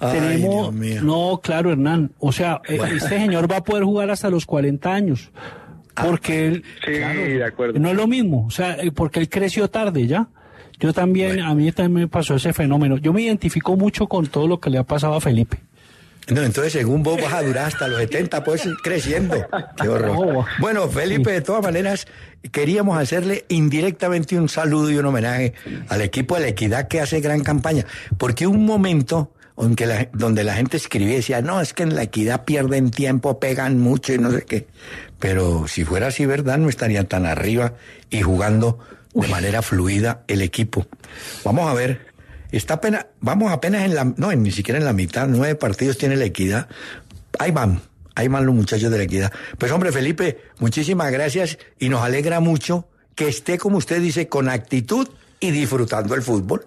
Ay, tenemos. Dios mío. No, claro, Hernán. O sea, eh, Bueno. este señor va a poder jugar hasta los 40 años. Porque él. Sí, de acuerdo. No es lo mismo. O sea, eh, porque él creció tarde ya. Yo también, a mí también me pasó ese fenómeno. Yo me identifico mucho con todo lo que le ha pasado a Felipe. No, entonces según vos vas a durar hasta los 70, pues ir creciendo. Qué horror. No. Bueno, Felipe, de todas maneras, queríamos hacerle indirectamente un saludo y un homenaje al equipo de la equidad que hace gran campaña. Porque un momento aunque la- donde la gente escribía y decía, no, es que en la equidad pierden tiempo, pegan mucho y no sé qué. Pero si fuera así, ¿verdad? No estarían tan arriba y jugando de manera fluida el equipo. Vamos a ver. Está apenas, vamos apenas en la, no, ni siquiera en la mitad, nueve partidos tiene la equidad. Ahí van, ahí van los muchachos de la equidad. Pues hombre, Felipe, muchísimas gracias y nos alegra mucho que esté, como usted dice, con actitud y disfrutando el fútbol.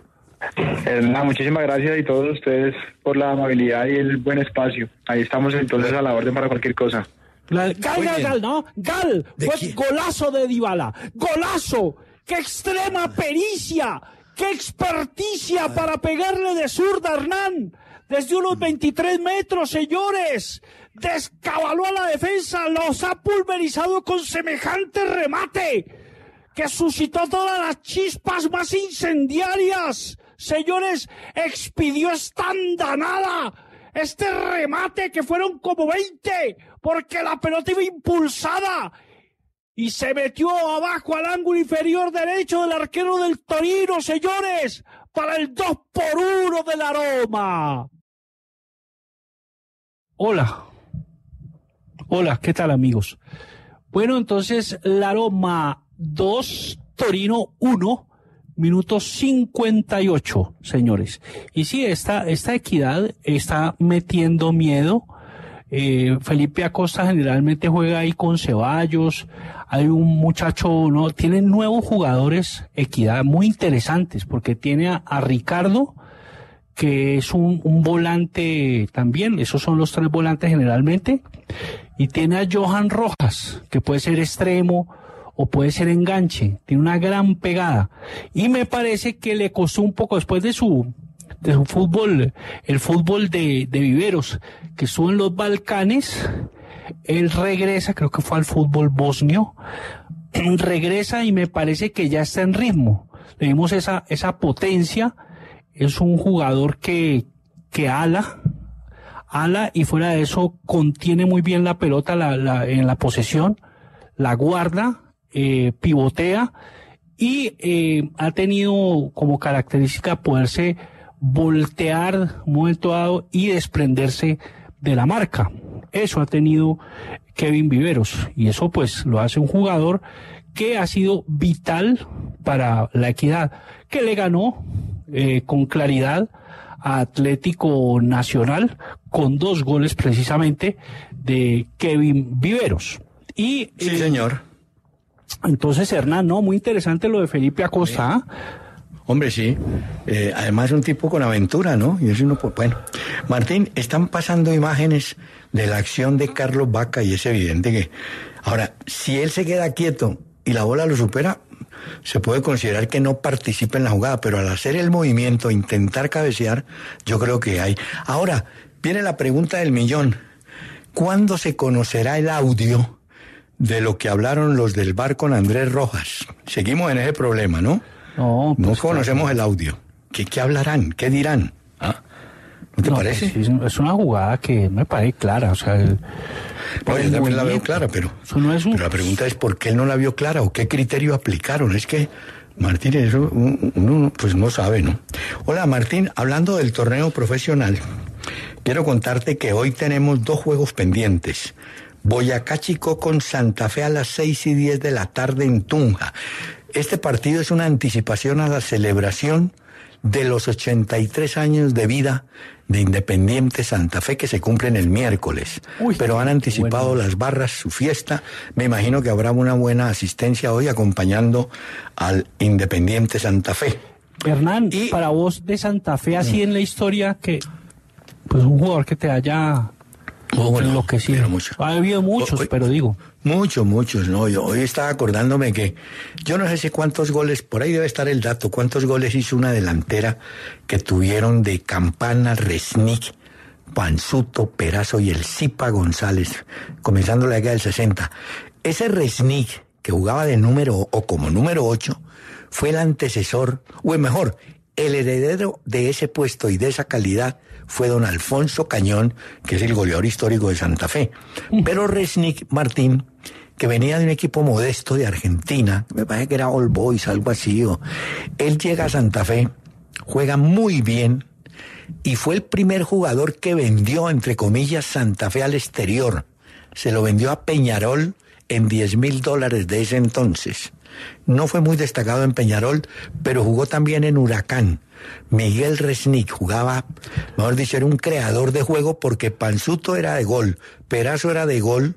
Eh, nada, muchísimas gracias y todos ustedes por la amabilidad y el buen espacio. Ahí estamos entonces a la orden para cualquier cosa. La- gal, ¿no? Gal. ¿De Fue quién? golazo de Dybala. Golazo. ¡Qué extrema pericia! ¡Qué experticia para pegarle de zurda, Hernán! Desde unos 23 metros, señores. Descabaló a la defensa. Los ha pulverizado con semejante remate que suscitó todas las chispas más incendiarias. Señores, expidió esta andanada, este remate que fueron como 20, porque la pelota iba impulsada y se metió abajo al ángulo inferior derecho del arquero del Torino, señores, para el 2 por 1 del aroma. Hola. Hola, ¿qué tal amigos? Bueno, entonces la Roma 2, Torino 1, minuto 58, señores. Y sí, esta, esta equidad está metiendo miedo. Eh, Felipe Acosta generalmente juega ahí con Ceballos. Hay un muchacho, no, tiene nuevos jugadores equidad muy interesantes porque tiene a, a Ricardo, que es un, un volante también, esos son los tres volantes generalmente, y tiene a Johan Rojas, que puede ser extremo o puede ser enganche, tiene una gran pegada, y me parece que le costó un poco después de su, de su fútbol, el fútbol de, de Viveros, que estuvo en los Balcanes, él regresa, creo que fue al fútbol bosnio, regresa y me parece que ya está en ritmo. Le esa, esa potencia, es un jugador que, que ala, ala y fuera de eso contiene muy bien la pelota la- en la posesión, la guarda, eh, pivotea y eh, ha tenido como característica poderse voltear un momento dado y desprenderse de la marca. Eso ha tenido Kevin Viveros y eso pues lo hace un jugador que ha sido vital para la equidad, que le ganó eh, con claridad a Atlético Nacional con dos goles precisamente de Kevin Viveros. Y Sí, eh, señor. entonces, Hernán, no, muy interesante lo de Felipe Acosta. ¿ah? Hombre, sí. Eh, además, un tipo con aventura, ¿no? Y es uno, pues, bueno. Martín, están pasando imágenes de la acción de Carlos Vaca y es evidente que. Ahora, si él se queda quieto y la bola lo supera, se puede considerar que no participa en la jugada, pero al hacer el movimiento, intentar cabecear, yo creo que hay. Ahora, viene la pregunta del millón. ¿Cuándo se conocerá el audio de lo que hablaron los del bar con Andrés Rojas? Seguimos en ese problema, ¿no? No, No pues, conocemos el audio. ¿Qué, qué hablarán? ¿Qué dirán? ¿Ah? ¿No te no, parece? pues, es, una jugada que me parece clara. O sea, el- No, yo también la veo clara, pero, Eso no es un- pero la pregunta es por qué él no la vio clara o qué criterio aplicaron. Es que, Martín, eso un- uno pues no sabe, ¿no? Hola, Martín, hablando del torneo profesional, quiero contarte que hoy tenemos dos juegos pendientes. Boyacá Chico con Santa Fe a las seis y diez de la tarde en Tunja. Este partido es una anticipación a la celebración de los 83 años de vida de Independiente Santa Fe que se cumplen el miércoles. Pero han anticipado las barras, su fiesta. Me imagino que habrá una buena asistencia hoy acompañando al Independiente Santa Fe. Hernán, para vos de Santa Fe, así en la historia, que pues un jugador que te haya Oh, enloquecido. mucho. Ha habido muchos, pero digo. Muchos, muchos, no. Yo hoy estaba acordándome que yo no sé cuántos goles, por ahí debe estar el dato, cuántos goles hizo una delantera que tuvieron de Campana, Resnick, Panzuto, Perazo y el Zipa González, comenzando la década del 60. Ese Resnick, que jugaba de número o como número 8, fue el antecesor, o mejor, el heredero de ese puesto y de esa calidad fue don Alfonso Cañón, que es el goleador histórico de Santa Fe. Pero Resnick Martín, que venía de un equipo modesto de Argentina, me parece que era All Boys, algo así, o, él llega a Santa Fe, juega muy bien, y fue el primer jugador que vendió, entre comillas, Santa Fe al exterior. Se lo vendió a Peñarol en 10 mil dólares de ese entonces. No fue muy destacado en Peñarol, pero jugó también en Huracán. Miguel Resnick jugaba, mejor dicho, era un creador de juego porque Panzuto era de gol, Perazo era de gol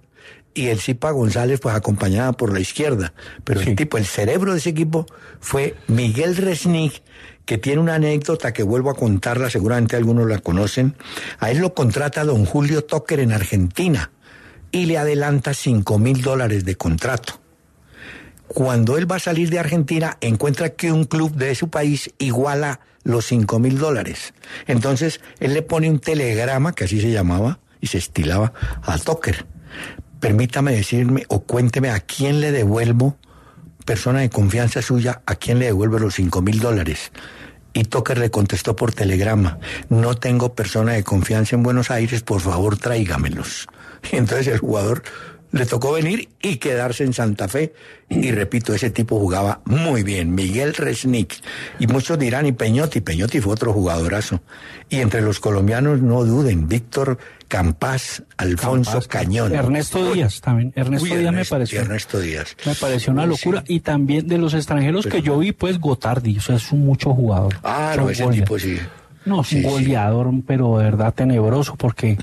y el Zipa González pues acompañaba por la izquierda. Pero el tipo, el cerebro de ese equipo fue Miguel Resnick, que tiene una anécdota que vuelvo a contarla, seguramente algunos la conocen. A él lo contrata don Julio Tocker en Argentina y le adelanta cinco mil dólares de contrato cuando él va a salir de Argentina, encuentra que un club de su país iguala los cinco mil dólares. Entonces, él le pone un telegrama, que así se llamaba, y se estilaba, a Toker. Permítame decirme o cuénteme a quién le devuelvo, persona de confianza suya, a quién le devuelvo los cinco mil dólares. Y Toker le contestó por telegrama, no tengo persona de confianza en Buenos Aires, por favor tráigamelos. Y entonces el jugador le tocó venir y quedarse en Santa Fe. Y repito, ese tipo jugaba muy bien, Miguel Resnick. Y muchos dirán, y Peñotti, Peñotti fue otro jugadorazo. Y entre los colombianos, no duden, Víctor Campas, Alfonso Cañón. Ernesto Díaz también. Ernesto Uy, Díaz me pareció. Ernesto Díaz. Me pareció una locura. sí. Y también de los extranjeros que yo vi, pues Gotardi. O sea, es un mucho jugador. Ah, no, ese tipo sí. No, Sí, goleador, pero de verdad tenebroso, porque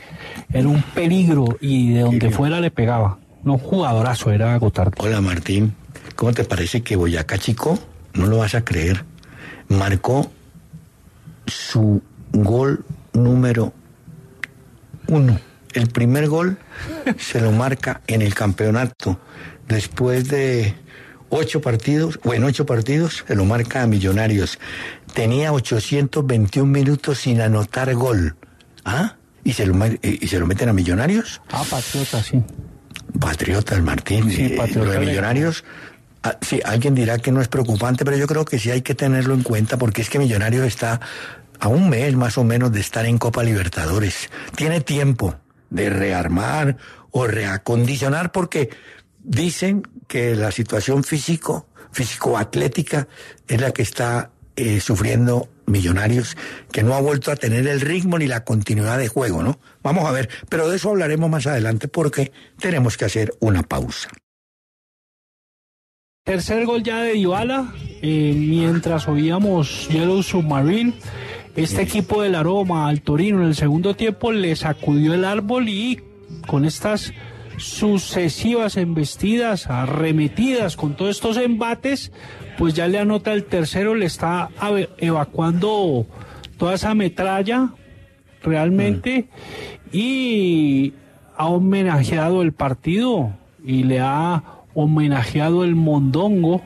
era un peligro y de donde fuera le pegaba. No, jugadorazo era Gotardi. Hola Martín, ¿cómo te parece que Boyacá Chico, no lo vas a creer, marcó su gol número uno? El primer gol se lo marca en el campeonato. Después de ocho partidos, o en ocho partidos, se lo marca a Millonarios. Tenía 821 minutos sin anotar gol. ¿Ah? ¿Y se lo, y se lo meten a Millonarios? Ah, Patriota, sí. Patriotas, Martín. Sí, Eh, Patriotas Lo de Millonarios, ah, sí, alguien dirá que no es preocupante, pero yo creo que sí hay que tenerlo en cuenta porque es que Millonarios está a un mes más o menos de estar en Copa Libertadores. Tiene tiempo de rearmar o reacondicionar porque dicen que la situación físico, físico-atlética es la que está eh, sufriendo Millonarios, que no ha vuelto a tener el ritmo ni la continuidad de juego, ¿no? Vamos a ver, pero de eso hablaremos más adelante porque tenemos que hacer una pausa. Tercer gol ya de Dybala, eh, mientras oíamos Yellow Submarine. Este equipo del Aroma al Torino en el segundo tiempo le sacudió el árbol y con estas sucesivas embestidas, arremetidas con todos estos embates, pues ya le anota el tercero, le está evacuando toda esa metralla realmente y ha homenajeado el partido y le ha homenajeado el mondongo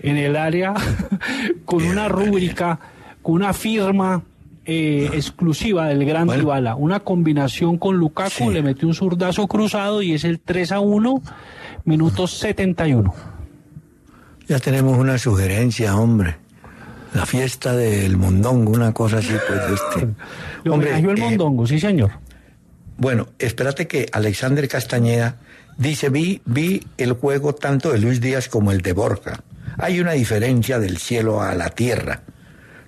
en el área con una rúbrica, con una firma eh, exclusiva del Gran Bueno. Dybala, una combinación con Lukaku, Sí. le metió un zurdazo cruzado y es el 3 a 1, minuto 71. Ya tenemos una sugerencia, hombre. La fiesta del mondongo, una cosa así, pues este. Le homenajeó el eh, mondongo, sí señor. Bueno, espérate que Alexander Castañeda dice, vi, vi el juego tanto de Luis Díaz como el de Borja. Hay una diferencia del cielo a la tierra.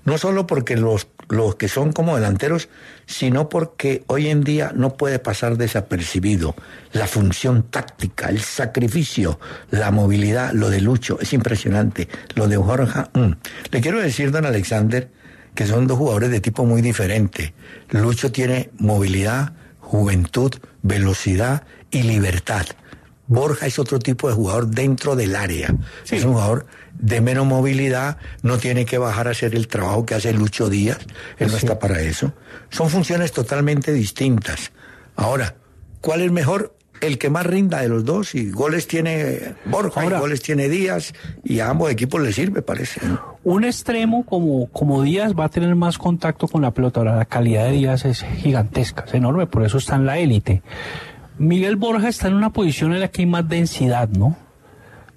No solo porque los, los que son como delanteros, sino porque hoy en día no puede pasar desapercibido la función táctica, el sacrificio, la movilidad, lo de Lucho, es impresionante, lo de Jorge. mm. Le quiero decir, don Alexander, que son dos jugadores de tipo muy diferente. Lucho tiene movilidad, juventud, velocidad y libertad. Borja es otro tipo de jugador dentro del área. Es un jugador de menos movilidad, no tiene que bajar a hacer el trabajo que hace Lucho Díaz, él no está para eso. Son funciones totalmente distintas. Ahora, ¿cuál es mejor? El que más rinda de los dos, y goles tiene Borja, y goles tiene Díaz, y a ambos equipos les sirve, parece. ¿no? Un extremo como, como Díaz va a tener más contacto con la pelota. Ahora, la calidad de Díaz es gigantesca, es enorme, por eso está en la élite. Miguel Borja está en una posición en la que hay más densidad, ¿no?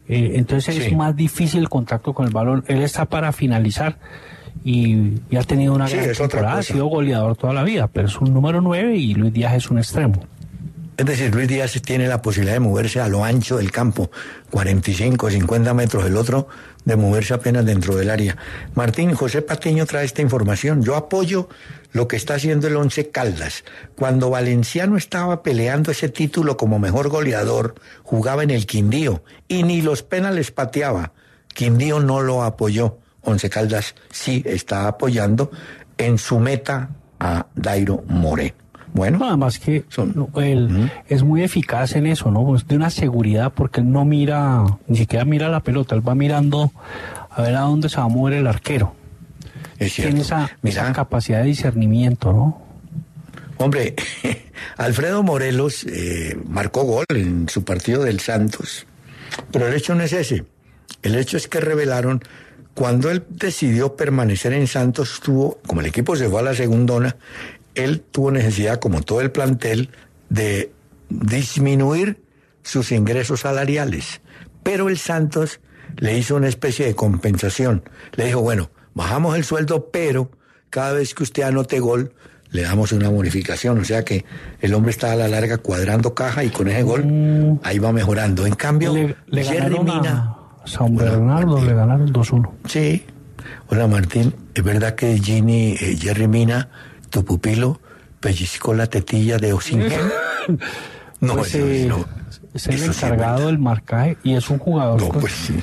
Eh, entonces es más difícil el contacto con el balón. Él está para finalizar y, y ha tenido una Sí, gran temporada, ha sido goleador toda la vida, pero es un número 9 y Luis Díaz es un extremo. Es decir, Luis Díaz tiene la posibilidad de moverse a lo ancho del campo, 45, 50 metros, el otro de moverse apenas dentro del área. Martín, José Patiño trae esta información. Yo apoyo lo que está haciendo el Once Caldas. Cuando Valenciano estaba peleando ese título como mejor goleador, jugaba en el Quindío y ni los penales pateaba. Quindío no lo apoyó. Once Caldas sí está apoyando en su meta a Dairo More. Bueno, además que no, él es muy eficaz en eso, ¿no? Pues de una seguridad porque él no mira, ni siquiera mira la pelota, él va mirando a ver a dónde se va a mover el arquero. Es cierto. Tiene esa, Mira. esa capacidad de discernimiento, ¿no? Hombre, Alfredo Morelos eh, marcó gol en su partido del Santos, pero el hecho no es ese. El hecho es que revelaron cuando él decidió permanecer en Santos, tuvo, como el equipo se fue a la segundona, él tuvo necesidad, como todo el plantel, de disminuir sus ingresos salariales. Pero el Santos le hizo una especie de compensación. Le dijo, bueno, bajamos el sueldo, pero cada vez que usted anote gol, le damos una bonificación. O sea que el hombre está a la larga cuadrando caja y con ese gol ahí va mejorando. En cambio, Mm. Le, le Jerry Mina. a San Bernardo, le ganaron 2-1. Sí. Hola Martín, ¿es verdad que Ginny, eh, Jerry Mina, tu pupilo, pellizcó la tetilla de Osingen? No, Pues, eso eh, no. es el Eso sí encargado del marcaje y es un jugador No, pues, sí.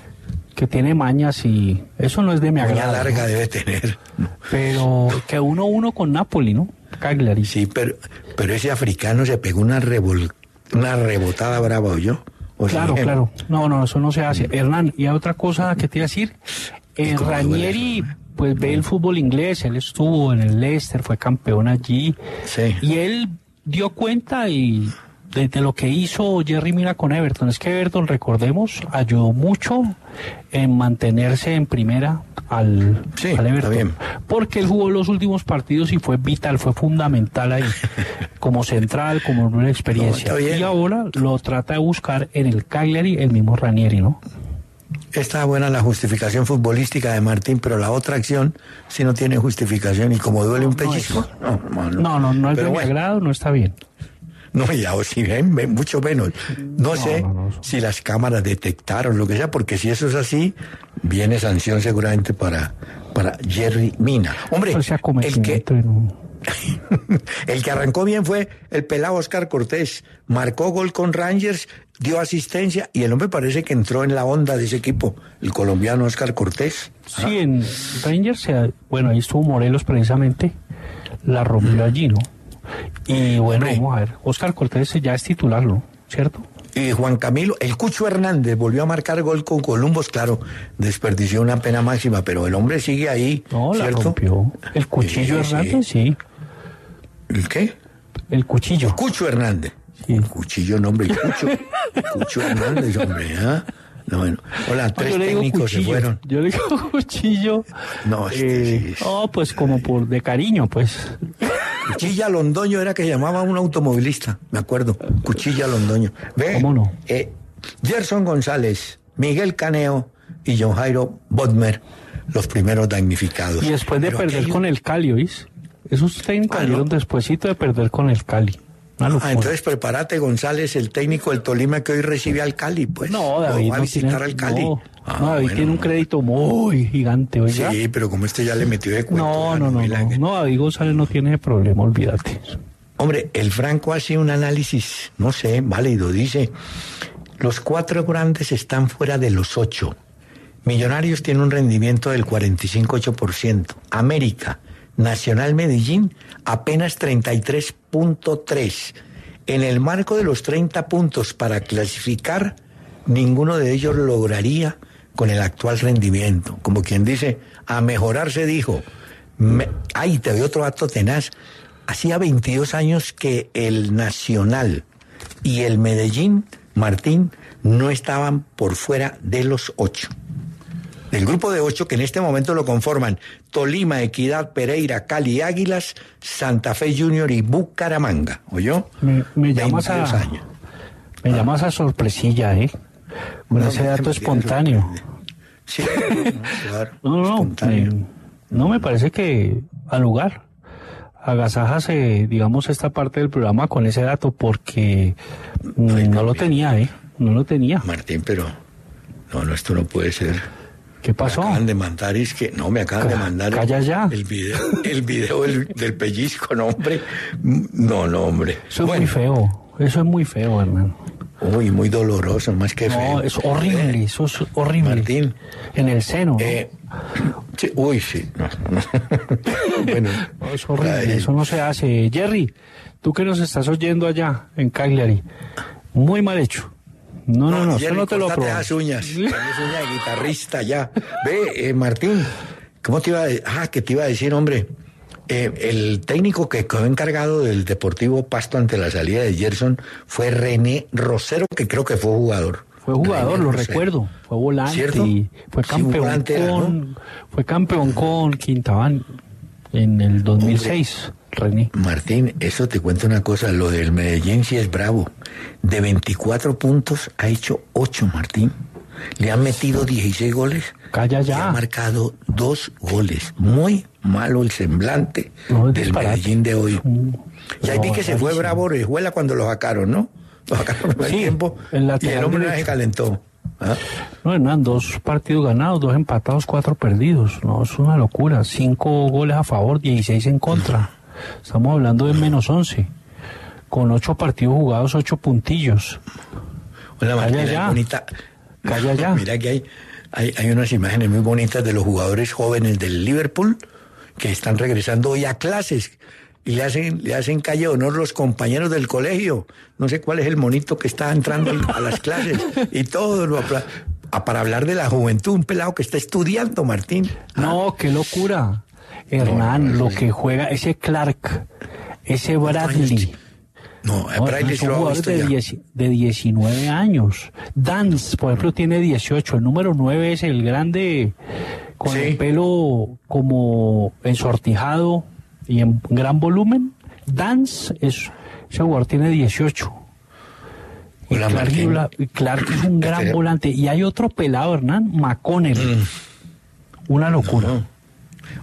que tiene mañas y eso no es de mi agrado. larga ¿no? debe tener. Pero que uno uno con Napoli, ¿no? Cagliari. Sí, pero, pero ese africano se pegó una, revol- una rebotada brava, yo. Claro, claro. No, no, eso no se hace. Hernán, y hay otra cosa que te iba a decir. Eh, Ranieri, pues ve el fútbol inglés, él estuvo en el Leicester, fue campeón allí. Sí. Y él dio cuenta y de, de lo que hizo Jerry Mina con Everton. Es que Everton, recordemos, ayudó mucho en mantenerse en primera al, Sí, al está Everton. bien. Porque él jugó los últimos partidos y fue vital, fue fundamental ahí, como central, como una experiencia. No, y ahora lo trata de buscar en el Cagliari el mismo Ranieri, ¿no? Está buena la justificación futbolística de Martín, pero la otra acción sí no tiene justificación y como duele un pellizco. No, no, no. No, no, no es de agrado, no está bien. No, ya, o si ven, mucho menos. No, sé si las cámaras detectaron lo que sea, porque si eso es así, viene sanción seguramente para, para Jerry Mina. Hombre, el que, el que arrancó bien fue el pelado Oscar Cortés. Marcó gol con Rangers, dio asistencia y el hombre parece que entró en la onda de ese equipo, el colombiano Oscar Cortés. Sí, en Rangers, bueno, ahí estuvo Morelos precisamente, la rompió allí, ¿no? Y bueno, Hombre. vamos a ver, Oscar Cortés ya es titular, ¿no? ¿Cierto? Y Juan Camilo, el Cucho Hernández volvió a marcar gol con Columbus, claro, desperdició una pena máxima, pero el hombre sigue ahí, No, la ¿cierto? rompió. El cuchillo Sí, sí. Hernández, sí. ¿El qué? El cuchillo. Cucho Hernández. Cuchillo, nombre, el Cucho. Cucho Hernández, hombre, ¿ah? No, bueno. Hola, tres Yo le digo técnicos se cuchillo. fueron. Yo le digo cuchillo. No, este eh, sí es- No, pues como por de cariño, pues. Cuchilla Londoño era que llamaba a un automovilista, me acuerdo. Cuchilla Londoño. Ve, ¿Cómo no? eh, Gerson González, Miguel Caneo y John Jairo Bodmer, los primeros damnificados. Y después de Pero perder con el Cali, ¿oís? Esos técnicos ¿Cuál, salieron no? despuesito de perder con el Cali. Ah, locura. entonces prepárate, González, el técnico del Tolima que hoy recibe al Cali, pues. no, David, O va a no visitar tiene, al Cali. no, Ah, no, David bueno, tiene un crédito muy gigante, oiga. Sí, pero como este ya le metió de cuento. no, no, no, no, no, David González no tiene ese problema, olvídate. Hombre, el Franco hace un análisis, no sé, válido. Dice, los cuatro grandes están fuera de los ocho. Millonarios tiene un rendimiento del 45,8%. América, Nacional Medellín, apenas 33.3%. En el marco de los 30 puntos para clasificar, ninguno de ellos lograría con el actual rendimiento. Como quien dice, a mejorar se dijo. Ay, te doy otro dato tenaz. Hacía 22 años que el Nacional y el Medellín, Martín, no estaban por fuera de los ocho. Del grupo de ocho que en este momento lo conforman Tolima, Equidad, Pereira, Cali, Águilas, Santa Fe Junior y Bucaramanga. ¿Oyó? Me, me llamas 22 a, años. me llamas a sorpresilla, ¿eh? Con No, ese dato espontáneo. Sí, claro. No, no, no, espontáneo. me- no me parece que al lugar agasajas, eh, digamos, esta parte del programa con ese dato porque mm, Ay, no lo tenía, ¿eh? No lo tenía. Martín, pero no, no, esto no puede ser. ¿Qué Me pasó? acaban de mandar, es que, no, me acaban de mandar el- calla ya. el video, el video del, del pellizco, no, hombre. No, no, hombre. Eso es muy feo. Eso es muy feo, hermano. Uy, muy doloroso, más que feo. No, es horrible, Eh, eso es horrible. Martín. En el seno. ¿no? eh, sí, uy, sí. no, no. bueno, No, es horrible, ay, eso no se hace. Jerry, tú que nos estás oyendo allá en Cagliari, muy mal hecho. No, no, no, eso Jerry, no te lo probamos. esas uñas. Uña de guitarrista ya. Ve, eh, Martín, ¿cómo te iba a decir? Ah, que te iba a decir, hombre. eh, el técnico que quedó encargado del Deportivo Pasto ante la salida de Gerson fue René Rosero, que creo que fue jugador. Fue jugador, René lo Rosero. recuerdo. Fue volante. ¿Cierto? y Fue Sí, campeón volante era, con, fue campeón con Quintabán en el 2006, René. Martín, eso te cuento una cosa, lo del Medellín sí es bravo. De 24 puntos ha hecho 8, Martín. Le han metido 16 goles. Calla y ya. ha marcado dos goles. Muy malo el semblante No, del disparate. Medellín de hoy. Ya vi que se fue bravo Orejuela cuando lo sacaron, ¿no? Lo sacaron en el Sí, tiempo. y el hombre no se calentó. ¿Ah? No, Hernán, dos partidos ganados, dos empatados, cuatro perdidos. No, es una locura. Cinco goles a favor, 16 en contra. Estamos hablando de menos 11. Con ocho partidos jugados, ocho puntillos. Hola, Calla ya. bonita. Calla ya. Mira que hay, hay, hay unas imágenes muy bonitas de los jugadores jóvenes del Liverpool que están regresando hoy a clases y le hacen, le hacen calle de honor los compañeros del colegio. No sé cuál es el monito que está entrando a las clases y todo lo para hablar de la juventud, un pelado que está estudiando, Martín. No, qué locura. Hernán, no, lo que juega ese Clark, ese Bradley. No, Bradley ha jugadores visto de. 10 de 19 años. Dance, por ejemplo, tiene 18. El número 9 es el grande con Sí. el pelo como ensortijado y en gran volumen. Dance, es, ese jugador tiene 18. Y Clark, y Clark es un gran Este- volante. Y hay otro pelado, Hernán, McConnell. Una locura. No.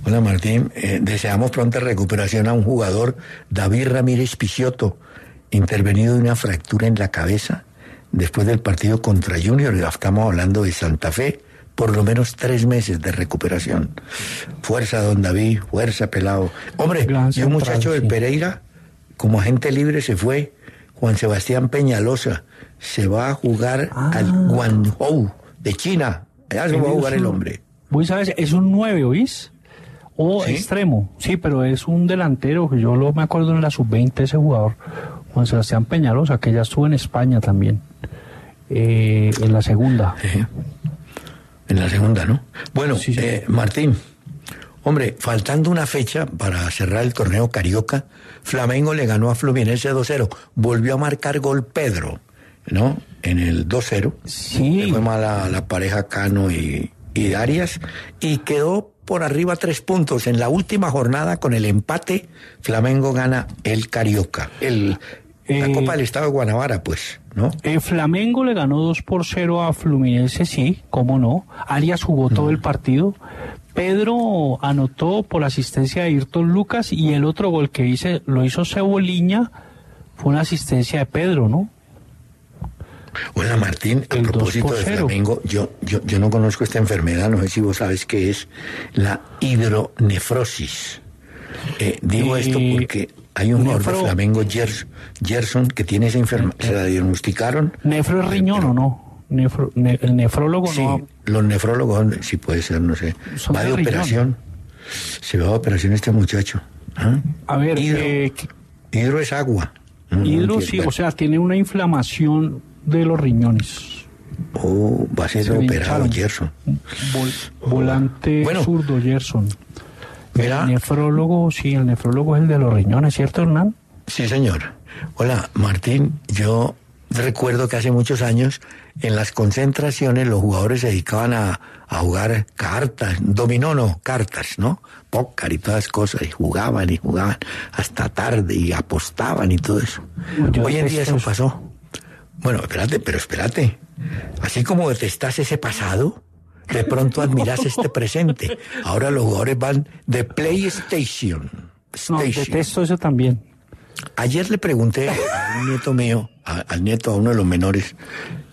Hola Martín, Eh, deseamos pronta recuperación a un jugador, David Ramírez Picioto, intervenido de una fractura en la cabeza después del partido contra Junior. Estamos hablando de Santa Fe, por lo menos tres meses de recuperación. Fuerza, don David, fuerza, pelado. Hombre, Gran y un muchacho del sí. Pereira, como agente libre se fue, Juan Sebastián Peñalosa, se va a jugar Ah. al Guangzhou de China. Allá se va a jugar el hombre. Vos sabes, es un 9, ¿oís? O ¿Sí? extremo, sí, pero es un delantero que yo lo me acuerdo en la sub-20 ese jugador, Juan Sebastián Peñalosa, que ya estuvo en España también, eh, en la segunda. Sí. En la segunda, ¿no? Bueno, Sí, sí. eh, Martín, hombre, faltando una fecha para cerrar el torneo Carioca, Flamengo le ganó a Fluminense 2-0. Volvió a marcar gol Pedro, ¿no? En el 2-0. Sí, Le fue mal a la pareja Cano y, y Arias. Y quedó por arriba tres puntos. En la última jornada, con el empate, Flamengo gana el Carioca. El, la Eh, Copa del Estado de Guanabara, pues, ¿no? eh, Flamengo le ganó 2 por 0 a Fluminense, sí, cómo no. Arias jugó todo el partido. Pedro anotó por asistencia de Ayrton Lucas y el otro gol que hice, lo hizo Ceboliña fue una asistencia de Pedro, ¿no? Hola Martín, a El propósito de. Flamengo, yo, yo, yo no conozco esta enfermedad, no sé si vos sabes qué es la hidronefrosis. Eh, digo Eh, esto porque hay un de nefro- Flamengo, Gers- Gerson, que tiene esa enfermedad, se la diagnosticaron. ¿Nefro es riñón o no? Nefro- ne- el nefrólogo Sí, no. los nefrólogos, sí puede ser, no sé. Son Va de operación. Se va de operación este muchacho. ¿Ah? A ver, Hidro. eh, Hidro es agua. No, hidro sí, o sea, tiene una inflamación de los riñones. Oh, va a ser Se operado hincharon. Gerson. Vol- volante Bueno. zurdo, Gerson. Mira. El nefrólogo, sí, el nefrólogo es el de los riñones, ¿cierto, Hernán? Sí, señor. Hola, Martín. Yo recuerdo que hace muchos años en las concentraciones los jugadores se dedicaban a, a jugar cartas, dominó no, cartas, ¿no? Pócar y todas las cosas, y jugaban y jugaban hasta tarde y apostaban y todo eso. Yo Hoy en día eso. pasó. Bueno, espérate, pero espérate. Así como detestas ese pasado, de pronto admiras este presente. Ahora los jugadores van de PlayStation. No, detesto eso también. Ayer le pregunté a un nieto mío, a- al nieto, a uno de los menores,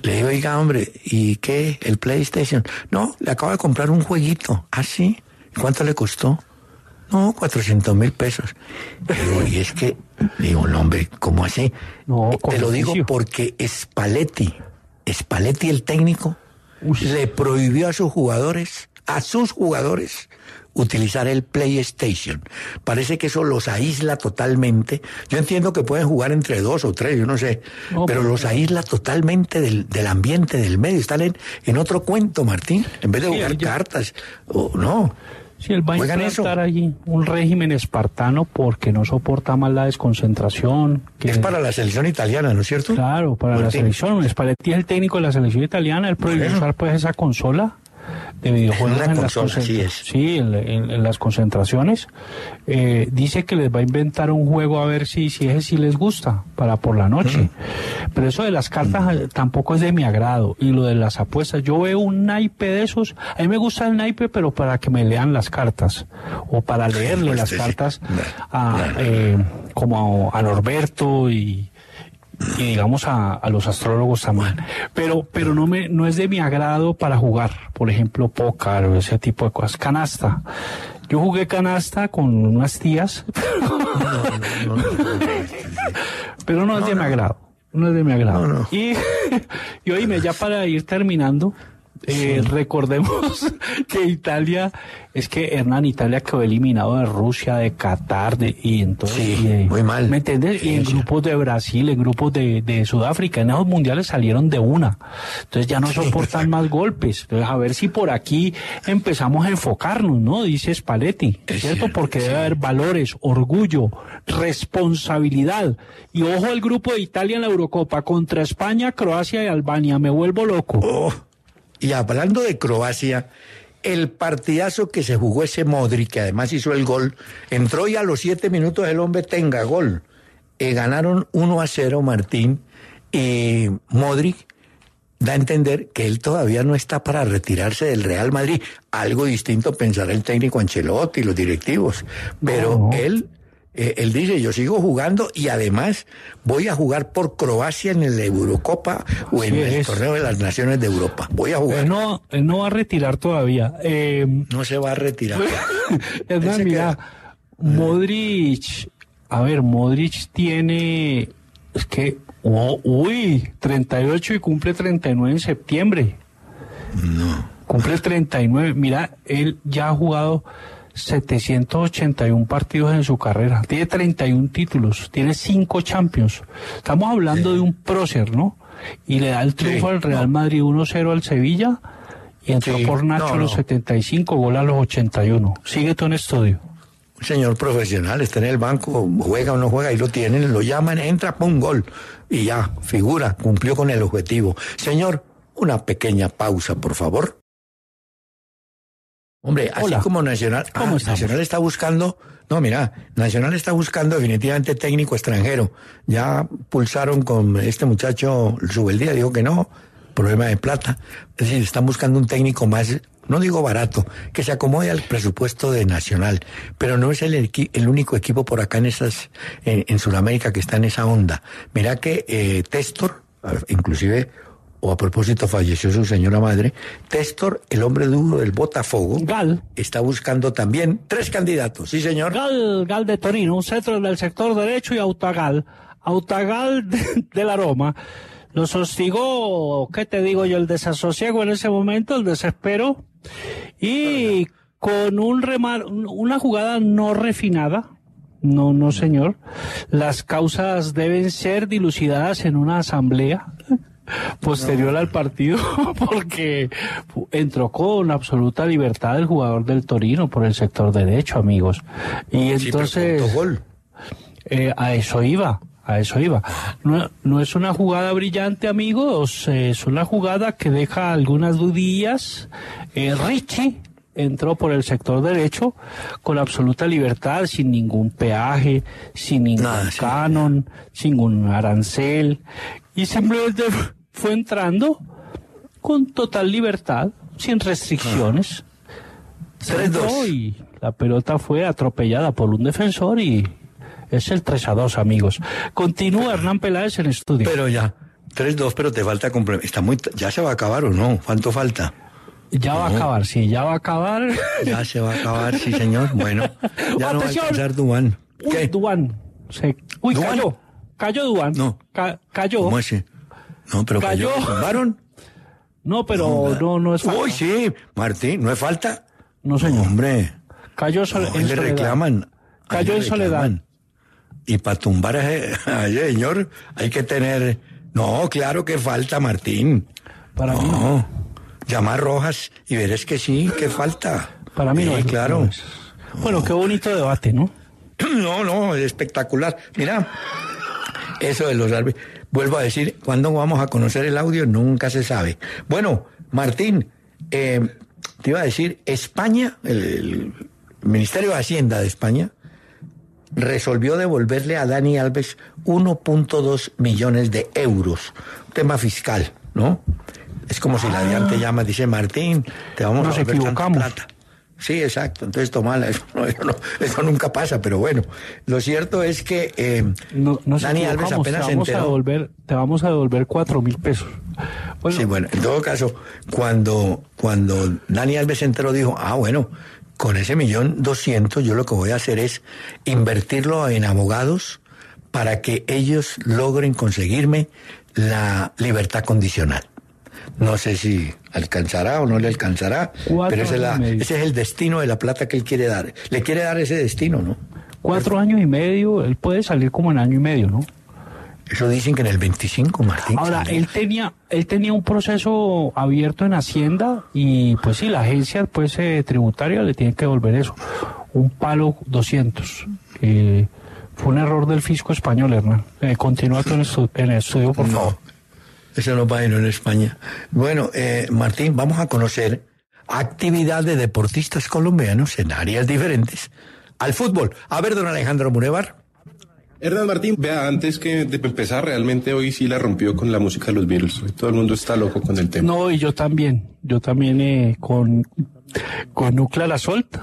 le digo, oiga, hombre, ¿y qué? ¿El PlayStation? No, le acabo de comprar un jueguito. ¿Ah, sí? ¿Cuánto le costó? No, 400 mil pesos. Digo, y es que, digo, no, hombre, ¿cómo así? No, Te lo digo porque Spalletti, Spalletti el técnico, le prohibió a sus jugadores, a sus jugadores, utilizar el PlayStation. Parece que eso los aísla totalmente. Yo entiendo que pueden jugar entre dos o tres, yo no sé, No, pero los aísla totalmente del, del ambiente, del medio. Están en, en otro cuento, Martín, en vez de Sí, jugar yo- cartas. O no. Sí, él va a implantar allí un régimen espartano porque no soporta más la desconcentración. Que Es para la selección italiana, ¿no es cierto? Claro, para la Martín. selección. Spalletti es el técnico de la selección italiana. Él prohibió usar pues esa consola de videojuegos en, las consola, es. Sí, en, las concentraciones. Eh, dice que les va a inventar un juego a ver si, si ese sí les gusta para por la noche. Pero eso de las cartas eh, tampoco es de mi agrado. Y lo de las apuestas, yo veo un naipe de esos. A mí me gusta el naipe, pero para que me lean las cartas. O para leerle las sí. cartas a, eh, como a, a Norberto y, y digamos a, a los astrólogos también. Pero, pero no me, no es de mi agrado para jugar, por ejemplo, póker o ese tipo de cosas. Canasta. Yo jugué canasta con unas tías, pero no es de mi agrado. No es de mi agrado. Y, y oíme, ya para ir terminando, eh, recordemos que Italia, es que Hernán, Italia quedó eliminado de Rusia, de Qatar, de, y entonces... Sí, de- muy mal. ¿Me entiendes? Y en Sí, grupos de Brasil, en grupos de, de Sudáfrica, en esos mundiales salieron de una. Entonces ya no soportan más golpes. Entonces a ver si por aquí empezamos a enfocarnos, ¿no? Dice Spalletti, Es ¿cierto? cierto, Porque debe haber valores, orgullo, responsabilidad. Y ojo al grupo de Italia en la Eurocopa contra España, Croacia y Albania. Me vuelvo loco. Oh, y hablando de Croacia, el partidazo que se jugó ese Modric, que además hizo el gol, entró y a los siete minutos el hombre tenga gol. Eh, ganaron 1 a 0 Martín y Modric da a entender que él todavía no está para retirarse del Real Madrid. Algo distinto pensará el técnico Ancelotti y los directivos. Pero No. él, eh, él dice, yo sigo jugando y además voy a jugar por Croacia en el Eurocopa o en el es. torneo de las Naciones de Europa. Voy a jugar. Él no, él no va a retirar todavía. Eh, no se va a retirar. Es más, se mira, Modric, a ver, Modric tiene, es que, oh, uy, 38 y cumple 39 en septiembre. No. Cumple 39. Mira, él ya ha jugado 781 partidos en su carrera. Tiene 31 títulos. Tiene 5 Champions. Estamos hablando de un prócer, ¿no? Y le da el triunfo Sí, al Real no. Madrid 1-0 al Sevilla. Y entró Sí, por Nacho no, a los no. 75, gol a los 81. Sigue tú en estudio. Un señor profesional está en el banco, juega o no juega, y lo tienen, lo llaman, entra, pum, gol. Y ya, figura, cumplió con el objetivo. Señor, una pequeña pausa, por favor. Hombre, así Hola. como Nacional, ah. Nacional está buscando, no, mira, Nacional está buscando definitivamente técnico extranjero. Ya pulsaron con este muchacho Subeldía, dijo que no. problema de plata. Es decir, están buscando un técnico más, no digo barato, que se acomode al presupuesto de Nacional, pero no es el, el único equipo por acá en esas, en, en Sudamérica que está en esa onda. Mira que eh, Testor, inclusive o a propósito falleció su señora madre, Testor, el hombre duro del Botafogo, Gal. está buscando también tres candidatos, sí señor. Gal, Gal de Torino, un centro del sector derecho y Autagal, Autagal de, de la Roma. Los hostigó, ¿qué te digo yo? El desasosiego en ese momento, el desespero, y con un remar, una jugada no refinada, no, no señor, las causas deben ser dilucidadas en una asamblea posterior al partido porque entró con absoluta libertad el jugador del Torino por el sector derecho, amigos. Y entonces gol. eh, a eso iba. A eso iba. No, no es una jugada brillante, amigos. es una jugada que deja algunas dudillas. Eh, Richie entró por el sector derecho con absoluta libertad, sin ningún peaje, sin ningún sí. canon, sin ningún arancel. Y simplemente fue entrando con total libertad, sin restricciones. Se 3-2. entró y la pelota fue atropellada por un defensor y es el 3 a 2, amigos. Continúa Hernán Peláez en estudio. Pero ya, 3-2, pero te falta. Está muy, ya se va a acabar o no, ¿cuánto falta? ya va a no. acabar, sí, ya va a acabar. Ya se va a acabar, sí señor. Bueno, ya no va a Atención. alcanzar Dubán. Uy. Duan. Se- Uy, ¿Duván? cayó. Cayó Duan. No. Ca- cayó. ¿Cómo ese? No, pero cayó. Cayó. No, pero no, no, es falta. Uy, sí, Martín, ¿no es falta? No, señor. Hombre, Cayó sol- no, en le soledad. reclaman. Cayó en le soledad. Y para tumbar a ese, señor hay que tener... No, claro que falta, Martín. Para mí no. No, llamar Rojas y verás que sí, que falta. Para mí no Sí, es. claro. no es. Bueno, qué bonito debate, ¿no? No, no, es espectacular. Mira, eso de los árbitros. Vuelvo a decir, ¿cuándo vamos a conocer el audio? Nunca se sabe. Bueno, Martín, eh, te iba a decir, España, el, el Ministerio de Hacienda de España, resolvió devolverle a Dani Alves 1.2 millones de euros. Tema fiscal, ¿no? Es como si la DIAN te llama, dice Martín, te vamos Nos a devolver tanta plata. Sí, exacto. Entonces, tomala. Eso, no, eso, no- eso nunca pasa, pero bueno. Lo cierto es que eh, No, Dani Alves apenas te se vamos a enteró. devolver, te vamos a devolver cuatro mil pesos. Bueno, Sí, bueno, en todo caso, cuando, cuando Dani Alves se enteró, dijo, ah, bueno, con ese millón doscientos yo lo que voy a hacer es invertirlo en abogados para que ellos logren conseguirme la libertad condicional. No sé si alcanzará o no le alcanzará, pero ese es, la- ese el destino de la plata que él quiere dar. Le quiere dar ese destino, ¿no? cuatro años y medio, él puede salir como en año y medio, ¿no? Eso dicen que en el 25, Martín. Ahora, él tenía, él tenía un proceso abierto en Hacienda y pues sí, la agencia pues eh, tributaria le tiene que devolver eso. Un palo 200. que fue un error del fisco español, Hernán. Eh, continúa en el estudio, por favor. No, eso no pasa en España. Bueno, eh, Martín, vamos a conocer actividad de deportistas colombianos en áreas diferentes al fútbol. A ver, don Alejandro Murevar. Hernán Martín, vea, antes que de empezar, realmente hoy sí la rompió con la música de los Beatles. Hoy Todo el mundo está loco con el tema. No, y yo también. Yo también eh, con, con Nuclear Assault.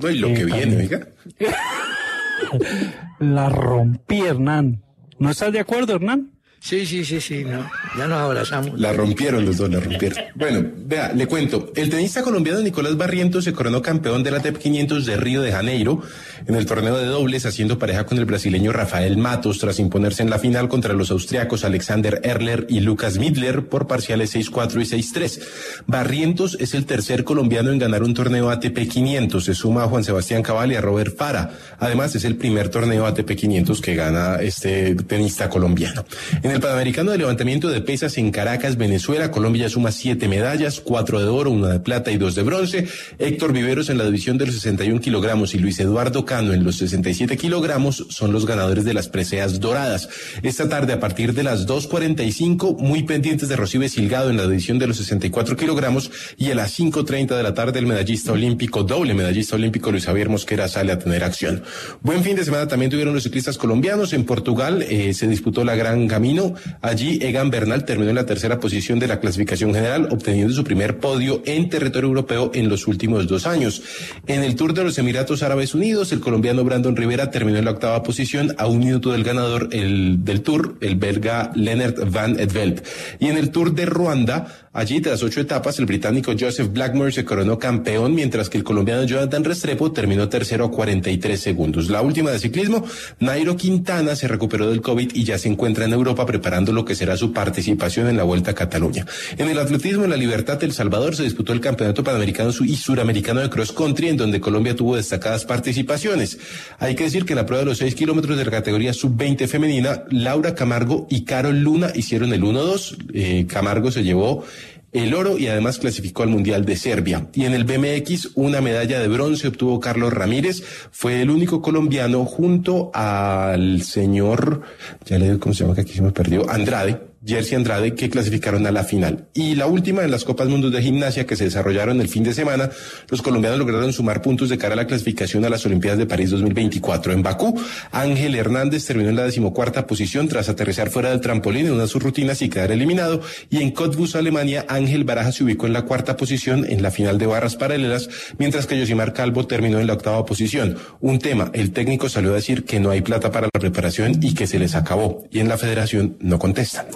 No, y lo Eh, que viene, también. oiga. La rompí, Hernán. ¿No estás de acuerdo, Hernán? Sí, sí, sí, sí, no. Ya nos abrazamos. La rompieron los dos, la rompieron. Bueno, vea, le cuento. El tenista colombiano Nicolás Barrientos se coronó campeón de la TEP 500 de Río de Janeiro en el torneo de dobles, haciendo pareja con el brasileño Rafael Matos, tras imponerse en la final contra los austriacos Alexander Erler y Lucas Midler por parciales 6-4 y 6-3. Barrientos es el tercer colombiano en ganar un torneo ATP 500. Se suma a Juan Sebastián Cabal y a Robert Fara. Además, es el primer torneo ATP 500 que gana este tenista colombiano. El Panamericano de Levantamiento de Pesas en Caracas, Venezuela, Colombia suma siete medallas, cuatro de oro, una de plata y dos de bronce. Héctor Viveros en la división de los 61 kilogramos y Luis Eduardo Cano en los 67 kilogramos son los ganadores de las preseas doradas. Esta tarde, a partir de las 2.45, muy pendientes de Rocibe Silgado en la división de los 64 kilogramos y a las 5.30 de la tarde el medallista olímpico, doble medallista olímpico Luis Javier Mosquera sale a tener acción. Buen fin de semana también tuvieron los ciclistas colombianos. En Portugal eh, se disputó la Gran Camino Allí Egan Bernal terminó en la tercera posición de la clasificación general, obteniendo su primer podio en territorio europeo en los últimos dos años. En el Tour de los Emiratos Árabes Unidos, el colombiano Brandon Rivera terminó en la octava posición a un minuto del ganador el, del Tour, el belga Lennart Van Edveld. Y en el Tour de Ruanda, allí tras ocho etapas, el británico Joseph Blackmore se coronó campeón, mientras que el colombiano Jonathan Restrepo terminó tercero a 43 segundos. La última de ciclismo, Nairo Quintana se recuperó del COVID y ya se encuentra en Europa preparando lo que será su participación en la Vuelta a Cataluña. En el atletismo en la Libertad El Salvador se disputó el Campeonato Panamericano y Suramericano de Cross Country, en donde Colombia tuvo destacadas participaciones. Hay que decir que en la prueba de los seis kilómetros de la categoría sub-20 femenina, Laura Camargo y Carol Luna hicieron el 1-2. Eh, Camargo se llevó el oro y además clasificó al Mundial de Serbia. Y en el BMX, una medalla de bronce obtuvo Carlos Ramírez. Fue el único colombiano junto al señor, ya le digo cómo se llama que aquí se me perdió, Andrade, Jersey Andrade, que clasificaron a la final. Y la última en las Copas Mundos de Gimnasia que se desarrollaron el fin de semana, los colombianos lograron sumar puntos de cara a la clasificación a las Olimpiadas de París 2024. En Bakú, Ángel Hernández terminó en la decimocuarta posición tras aterrizar fuera del trampolín en una de sus y quedar eliminado. Y en Cottbus, Alemania, Ángel Baraja se ubicó en la cuarta posición en la final de barras paralelas, mientras que Yosimar Calvo terminó en la octava posición. Un tema, el técnico salió a decir que no hay plata para la preparación y que se les acabó. Y en la federación no contestan.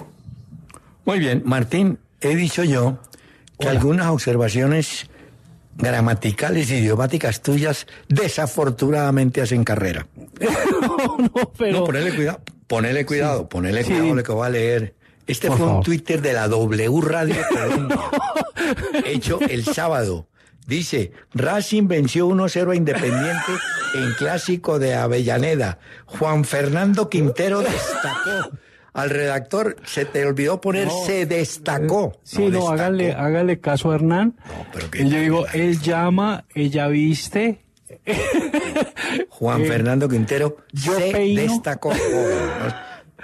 Muy bien, Martín, he dicho yo que algunas observaciones gramaticales y idiomáticas tuyas desafortunadamente hacen carrera. no, pero... No, ponele cuidado, ponele cuidado, ponele Sí. cuidado lo que va a leer. Este Por fue un. Twitter de la W Radio Colombia, hecho el sábado. Dice, Racing venció 1-0 a Independiente en clásico de Avellaneda. Juan Fernando Quintero destacó. Al redactor se te olvidó poner No. se destacó. Sí, no, hágale, hágale caso a Hernán. pero que- Y yo digo, él llama, ella viste. Juan Eh, Fernando Quintero yo se peino. destacó.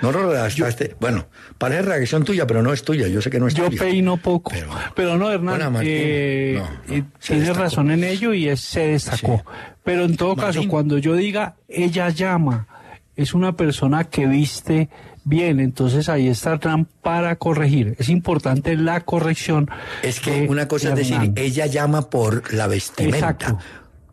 No, no lo redactaste. Bueno, parece reacción tuya, pero no es tuya. Yo sé que no es Yo tuya. peino poco. Pero, no, Hernán, eh, No, eh, se tiene destacó. razón en ello y es, se destacó. Pero en todo caso, cuando yo diga ella llama, es una persona que viste bien, entonces ahí está Hernán para corregir. Es importante la corrección. Es que de una cosa es decir, Hernán. ella llama por la vestimenta. Exacto.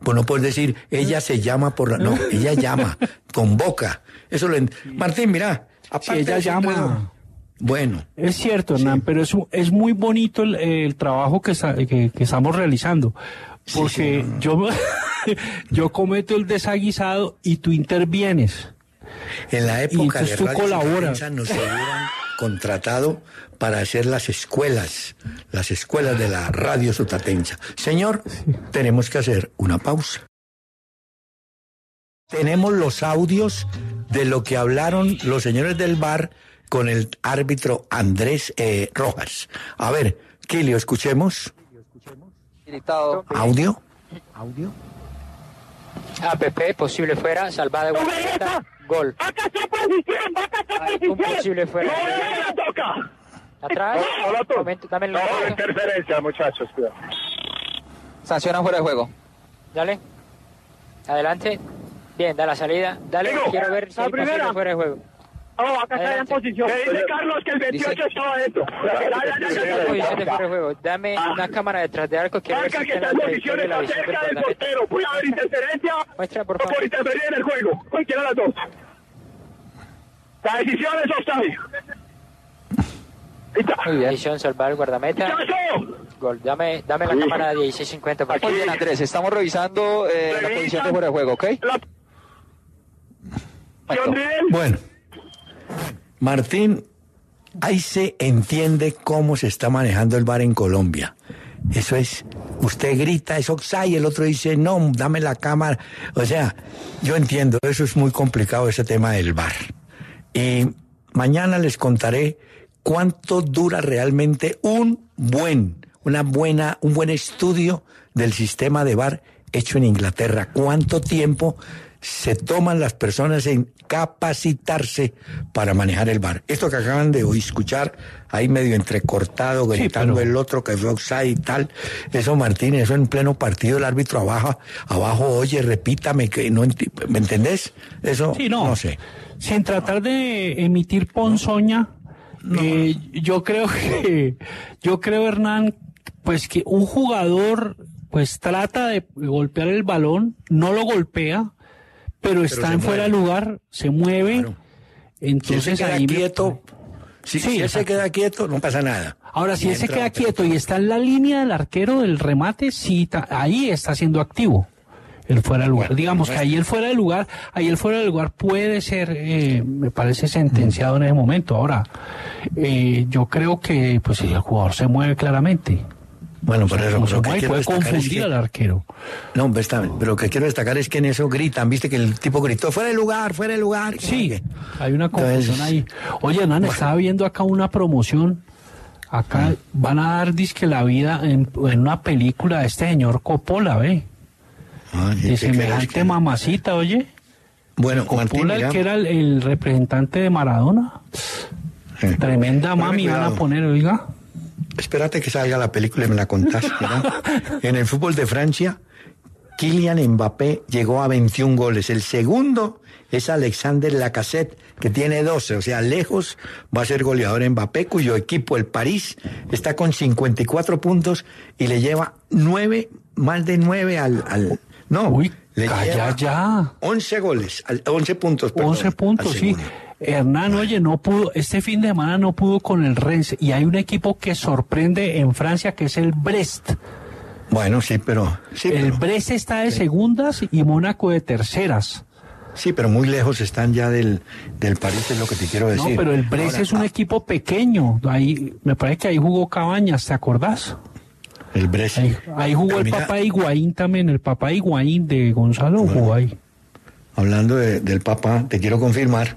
Pues no puedes decir, ella se llama por la... No, ella llama, convoca. Eso lo... en- Martín, mira. Sí, ella de eso, llama. Bueno, Es cierto, Hernán, pero es, es muy bonito el, el trabajo que, está- que, que estamos realizando. Porque yo, yo cometo el desaguisado y tú intervienes. En la época de entonces tú Radio colaboras. Nos hubieran contratado para hacer las escuelas, las escuelas de la radio sotatensa. Señor, tenemos que hacer una pausa. Tenemos los audios de lo que hablaron los señores del bar con el árbitro Andrés eh, Rojas. A ver, Kilio, escuchemos. Audio. Audio. APP, posible fuera, salvada de Guardameta, gol. Un posible fuera. Atrás. Momento, dame el momento. interferencia, muchachos. cuidado. Sanciona fuera de juego. Dale. Adelante. Bien, da la salida. Dale, Digo, quiero ver si la primera. fuera de juego. Oh, acá está en posición. Me dice Carlos que el 28 Dice- estaba adentro. Ya, ya, ya, ya, ya, ya. Posición de fuera de juego. Dame una cámara detrás de arco. Ver Marca que está en la posición, la está cerca del portero. Puede haber interferencia Muestra, por o por favor. interferir en el juego. Cualquiera de las dos. La decisión es offside. Muy bien. Visión, salvar el guardameta. Gol. Dame, dame la cámara de 1650. por favor. Muy bien, Andrés, estamos revisando eh, la posición de fuera de juego, ¿ok? Bueno, Martín, ahí se entiende cómo se está manejando el bar en Colombia. Eso es, usted grita, es Oxay, el otro dice, no, dame la cámara. O sea, yo entiendo, eso es muy complicado ese tema del bar. Y mañana les contaré cuánto dura realmente un buen, una buena, un buen estudio del sistema de bar hecho en Inglaterra. Cuánto tiempo se toman las personas en capacitarse para manejar el bar. Esto que acaban de escuchar, ahí medio entrecortado, gritando el otro que fue offside y tal. Eso, Martín, eso en pleno partido, el árbitro abajo, abajo, oye, repítame, que no enti- ¿me entendés? Eso, Sí, no. no sé. Sin tratar de emitir ponzoña, Eh, yo creo que, yo creo, Hernán, pues que un jugador pues trata de golpear el balón, no lo golpea, pero está en fuera de lugar, se mueve. Entonces si él se queda ahí me- quieto, si, Sí, si él se queda quieto, no pasa nada. Ahora, si él se queda quieto y está en la línea del arquero del remate, sí, ta- ahí está siendo activo. El fuera de lugar. Digamos que ahí el fuera de lugar, ahí el fuera de lugar puede ser, eh, me parece sentenciado en ese momento. Ahora, eh, yo creo que, pues, si el jugador se mueve claramente. Bueno, por eso, lo que quiero destacar es que- al arquero. No, está bien, pero lo que quiero destacar es que en eso gritan, viste que el tipo gritó, fuera de lugar, fuera de lugar. Sí, hay una confusión Entonces- ahí. Oye, Hernán, estaba viendo acá una promoción. Acá van a dar disque la vida en, en una película de este señor Coppola, ¿ve? Ay, De ¿qué crees semejante que- mamacita, oye. Bueno, Martín, Coppola, el que era el, el representante de Maradona. Tremenda Ponle mami van a poner, oiga. Espérate que salga la película y me la contás. en el fútbol de Francia, Kylian Mbappé llegó a 21 goles. El segundo es Alexander Lacazette, que tiene 12, o sea, lejos va a ser goleador Mbappé, cuyo equipo, el París, está con 54 puntos y le lleva 9, más de 9 al... al no, le calla lleva ya. 11 goles, al- 11 puntos. perdón, 11 puntos, sí. Hernán, oye, no pudo, este fin de semana no pudo con el Rennes y hay un equipo que sorprende en Francia que es el Brest. Bueno, sí, pero... Sí, el pero- Brest está de segundas y Mónaco de terceras. Sí, pero muy lejos están ya del, del París, es lo que te quiero decir. No, pero el Brest Ahora, es un equipo pequeño. Ahí, me parece que ahí jugó Cabañas, ¿te acordás? El Brest. Ahí, ahí jugó el papá de Higuaín también, el papá Higuaín de Gonzalo jugó ahí. Hablando de- del Papa, te quiero confirmar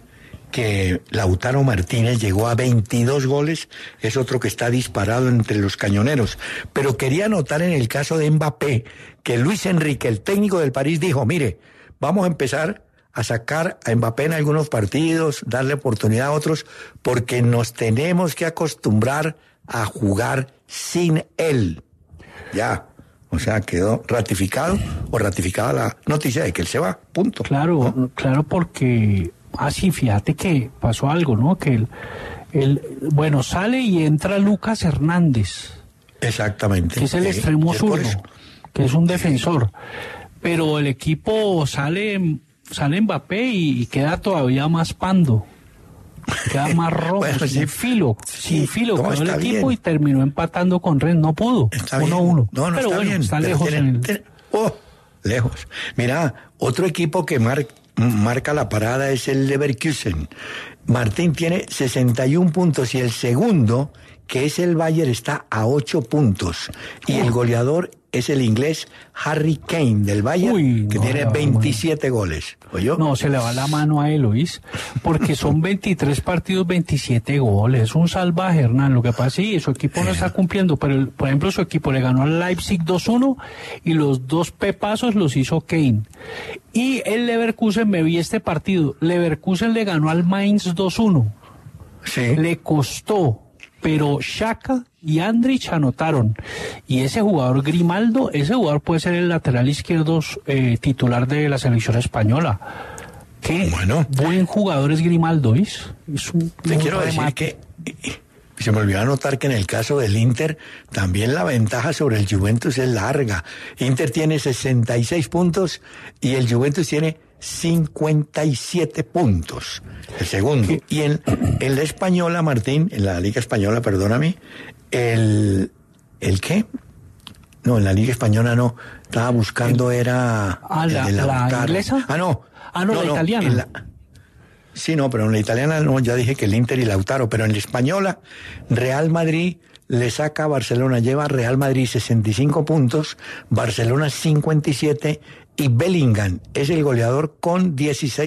que Lautaro Martínez llegó a 22 goles, es otro que está disparado entre los cañoneros. Pero quería notar en el caso de Mbappé que Luis Enrique, el técnico del París, dijo, mire, vamos a empezar a sacar a Mbappé en algunos partidos, darle oportunidad a otros, porque nos tenemos que acostumbrar a jugar sin él. Ya. O sea, quedó ratificado o ratificada la noticia de que él se va. Punto. Claro, claro, porque así, fíjate que pasó algo, ¿no? Que el, el- bueno, sale y entra Lucas Hernández, Exactamente. que es el Sí, extremo zurdo, que es un defensor. Pero el equipo sale, sale Mbappé y, y queda todavía más pando. Queda más rojo, Bueno, sin sí. filo, sin filo, no, quedó el equipo bien. y terminó empatando con Ren, no pudo, Está uno bien. a uno. No, no pero está bueno, bien. está lejos en el- oh, lejos. Mira, otro equipo que mar- marca la parada es el Leverkusen. Martín tiene 61 puntos y el segundo, que es el Bayern, está a 8 puntos. Y el goleador es el inglés Harry Kane del Bayern, que no, tiene no, 27 goles. ¿Oyó? No, se le va la mano a él, ¿oís? Porque son 23 partidos, 27 goles. Es un salvaje, Hernán. Lo que pasa sí, su equipo no está cumpliendo, pero, el- por ejemplo, su equipo le ganó al Leipzig 2-1 y los dos pepazos los hizo Kane. Y el Leverkusen, me vi este partido, Leverkusen le ganó al Mainz 2-1. Le costó, pero Shaka y Andrich anotaron. Y ese jugador Grimaldo, ese jugador puede ser el lateral izquierdo eh, titular de la selección española. Qué buen jugador es Grimaldo, ¿ves? Es un Te un quiero decir que y se me olvidó anotar que en el caso del Inter también la ventaja sobre el Juventus es larga. Inter tiene 66 puntos y el Juventus tiene 57 puntos. El segundo. Y en, en la española, Martín, en la Liga Española, perdóname, el, ¿el qué? No, en la Liga Española no. Estaba buscando era... Ah, la- inglesa? Ah, no. Ah, no, la italiana. en la- Sí, no, pero en la italiana no, ya dije que el Inter y Lautaro, pero en la española, Real Madrid le saca a Barcelona, lleva a Real Madrid 65 puntos, Barcelona 57 y Bellingham es el goleador con 16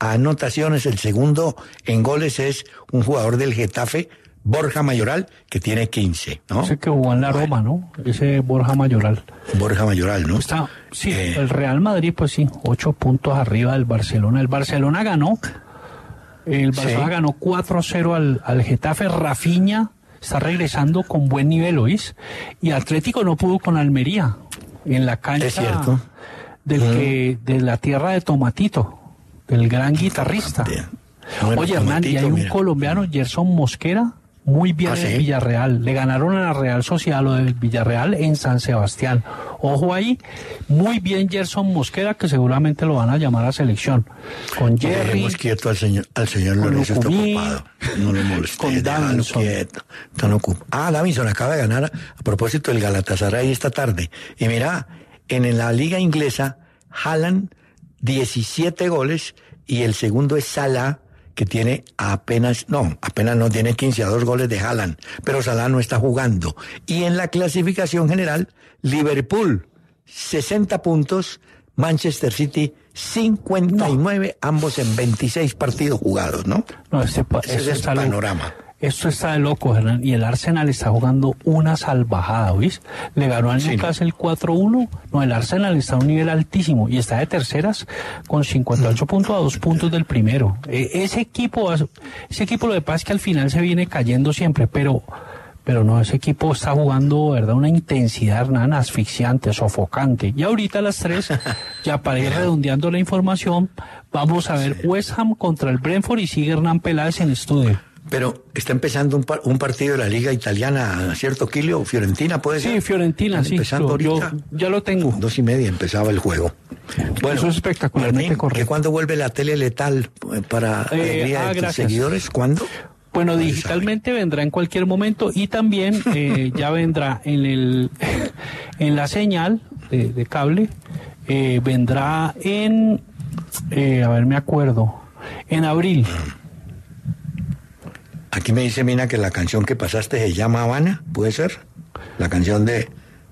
anotaciones. El segundo en goles es un jugador del Getafe, Borja Mayoral, que tiene 15, ¿no? Ese que jugó en la Roma, ¿no? Ese Borja Mayoral. Borja Mayoral, ¿no? Está, sí, Eh. el Real Madrid, pues sí, ocho puntos arriba del Barcelona. El Barcelona ganó, el Barcelona Sí. ganó 4-0 al, al Getafe. Rafiña está regresando con buen nivel, ¿oís? Y Atlético no pudo con Almería, en la cancha Es cierto. del que, de la tierra de Tomatito, del gran guitarrista. Bueno, Oye, Hernán, y hay un mira. colombiano, Gerson Mosquera, muy bien ¿Ah? Villarreal. Le ganaron a la Real Sociedad lo del Villarreal en San Sebastián. Ojo ahí, muy bien Gerson Mosquera, que seguramente lo van a llamar a selección. Con Jerry, Dejemos quieto al señor, al señor Lorenzo, está ocupado. No le moleste, con Davinson. quieto. Están ocup- Ah, Davinson acaba de ganar a, a propósito del Galatasaray esta tarde. Y mira, en la liga inglesa, Haaland 17 goles y el segundo es Salah que tiene apenas, no, apenas no tiene 15 a 2 goles de Haaland, pero Salah no está jugando. Y en la clasificación general, Liverpool 60 puntos, Manchester City 59, ambos en 26 partidos jugados, ¿no? No, pa- Ese es el panorama. Esto está de loco, Hernán. Y el Arsenal está jugando una salvajada, ¿oís? Le ganó al Sí, Newcastle 4-1. No, el Arsenal está a un nivel altísimo y está de terceras con 58 puntos a dos puntos del primero. Eh, ese equipo, ese equipo lo que pasa es que al final se viene cayendo siempre, pero, pero no, ese equipo está jugando, ¿verdad? Una intensidad, Hernán, asfixiante, sofocante. Y ahorita a las 3, ya para ir redondeando la información, vamos a ver West Ham contra el Brentford y sigue Hernán Peláez en estudio. Pero está empezando un, par- un partido de la Liga Italiana, ¿cierto, Quilio? Fiorentina, ¿puede ser? Sí, Fiorentina, Están sí. Empezando ahorita. yo ya lo tengo. Dos y media empezaba el juego. Bueno, Eso es espectacularmente Martín, correcto. ¿que ¿Cuándo vuelve la tele letal eh, para Eh, alegría ah, de tus gracias. seguidores? ¿Cuándo? Bueno, digitalmente vendrá en cualquier momento y también eh, ya vendrá en el en la señal de, de cable, eh, vendrá en, eh, a ver, me acuerdo, en abril. Aquí me dice Mina que la canción que pasaste se llama Habana, ¿puede ser? La canción de...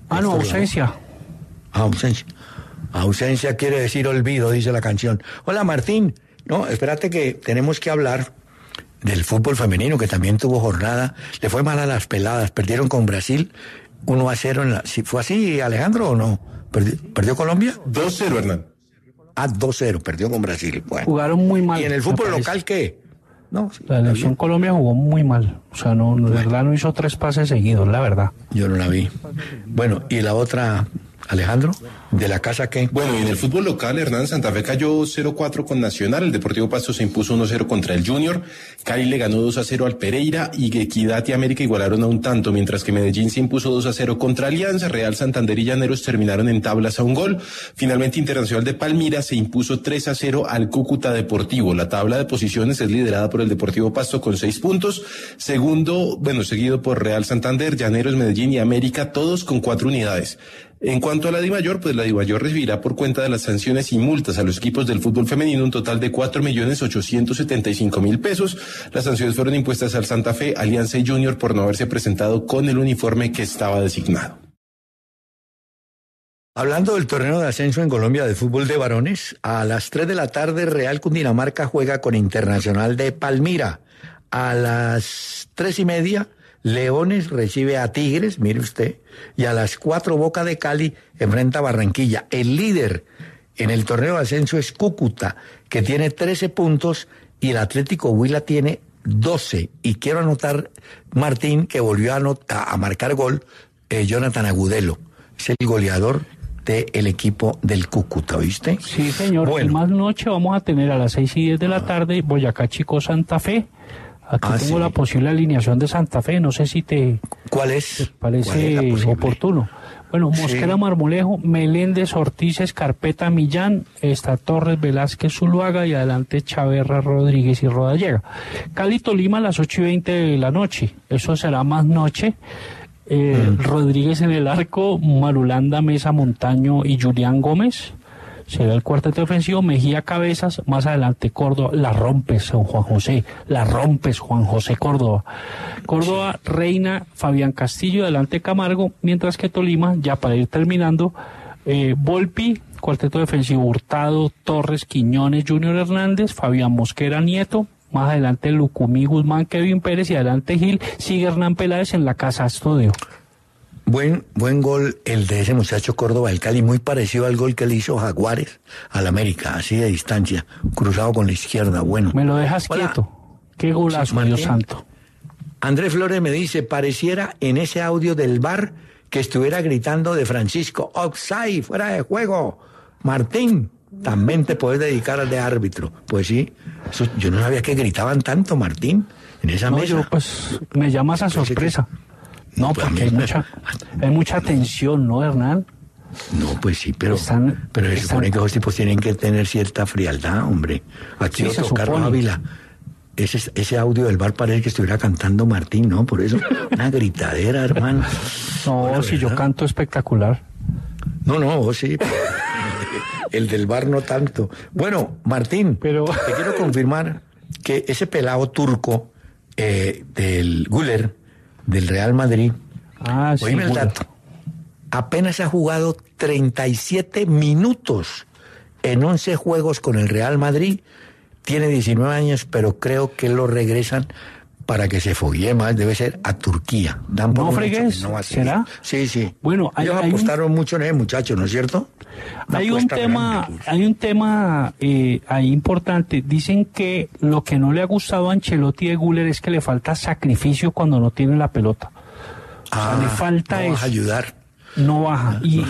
Ah, no, ausencia. Ah, ausencia. Ausencia quiere decir olvido, dice la canción. Hola Martín, no, espérate que tenemos que hablar del fútbol femenino que también tuvo jornada. Le fue mal a las peladas, perdieron con Brasil 1 a 0 en la... ¿sí ¿Fue así Alejandro o no? ¿Perdió, perdió Colombia? 2-0, Hernán. Ah, 2-0, perdió con Brasil. Bueno. Jugaron muy mal. ¿Y en el fútbol local qué? No, sí, La selección Colombia jugó muy mal. O sea, no, no, de verdad no hizo tres pases seguidos, la verdad. yo no la vi. Bueno, ¿y la otra, Alejandro? ¿De la casa qué? Bueno, y en el fútbol local, Hernán Santa Fe cayó 0-4 con Nacional, el Deportivo Pasto se impuso 1-0 contra el Junior, Cali le ganó 2-0 al Pereira y Equidad y América igualaron a un tanto, mientras que Medellín se impuso 2-0 contra Alianza, Real Santander y Llaneros terminaron en tablas a un gol. Finalmente Internacional de Palmira se impuso 3-0 al Cúcuta Deportivo. La tabla de posiciones es liderada por el Deportivo Pasto con 6 puntos, segundo, bueno, seguido por Real Santander, Llaneros, Medellín y América, todos con 4 unidades. En cuanto a la DIMAYOR, pues la DIMAYOR recibirá por cuenta de las sanciones y multas a los equipos del fútbol femenino un total de cuatro millones ochocientos setenta y cinco mil pesos. Las sanciones fueron impuestas al Santa Fe, Alianza y Junior por no haberse presentado con el uniforme que estaba designado. Hablando del torneo de ascenso en Colombia de fútbol de varones, a las 3 de la tarde Real Cundinamarca juega con Internacional de Palmira. A las tres y media Leones recibe a Tigres, mire usted, y a las 4 Boca de Cali enfrenta a Barranquilla. El líder en el torneo de ascenso es Cúcuta, que tiene 13 puntos y el Atlético Huila tiene 12. Y quiero anotar, Martín, que volvió a, a- marcar gol eh, Jonathan Agudelo. Es el goleador del equipo del Cúcuta, ¿viste? Sí, señor. Bueno. Y más noche vamos a tener a las 6 y 10 de la tarde Boyacá Chico Santa Fe. Aquí Ah, tengo sí. la posible alineación de Santa Fe. No sé si te ¿Cuál es? parece oportuno. Bueno, Mosquera Sí. Marmolejo, Meléndez, Ortiz, Escarpeta, Millán, está Torres, Velázquez, Zuluaga y adelante Chaverra, Rodríguez y Rodallega. Cali Tolima a las 8 y 20 de la noche. Eso será más noche. Eh, Mm. Rodríguez en el arco, Marulanda, Mesa, Montaño y Julián Gómez. Será el cuarteto ofensivo, Mejía Cabezas, más adelante Córdoba, la rompes, Juan José, la rompes, Juan José Córdoba. Córdoba, Reina, Fabián Castillo, adelante Camargo, mientras que Tolima, ya para ir terminando, eh, Volpi, cuarteto defensivo Hurtado, Torres, Quiñones, Junior Hernández, Fabián Mosquera Nieto, más adelante Lucumí, Guzmán, Kevin Pérez y adelante Gil, sigue Hernán Peláez en la casa estudio. Buen, buen gol el de ese muchacho Córdoba del Cali, muy parecido al gol que le hizo Jaguares al América, así de distancia, cruzado con la izquierda, bueno. Me lo dejas Hola. quieto. Qué golazo. Dios santo. Andrés Flores me dice, pareciera en ese audio del bar que estuviera gritando de Francisco, offside, fuera de juego. Martín, también te puedes dedicar al de árbitro. Pues sí, eso- yo no sabía que gritaban tanto, Martín, en esa No, mesa. yo pues me llama esa Pensé que- sorpresa. No, Pues porque hay mucha, hay mucha tensión, ¿no, Hernán? No, pues sí, pero, Están- pero se están- supone que los tipos tienen que tener cierta frialdad, hombre. Aquí Sí, otro Carlos. Ávila. Ese, ese audio del bar parece que estuviera cantando Martín, ¿no? Por eso, una gritadera, hermano. No, Bueno, si yo canto espectacular. No, no, vos sí. El del bar no tanto. Bueno, Martín, Pero- te quiero confirmar que ese pelado turco eh, del Guller, del Real Madrid, Ah, sí. oíme el Guller. dato, apenas ha jugado 37 minutos en 11 juegos con el Real Madrid. Tiene 19 años, pero creo que lo regresan para que se foguee más. Debe ser a Turquía. Dan por No fregues, no. ¿será? Sí, sí. Bueno, hay- Ellos hay un- apostaron mucho en ese muchacho, ¿no es cierto? Una Hay un tema, pues. hay un tema eh, ahí importante. Dicen que lo que no le ha gustado a Ancelotti de Guller es que le falta sacrificio cuando no tiene la pelota. Ah, le falta no vas a ayudar. No baja. Y,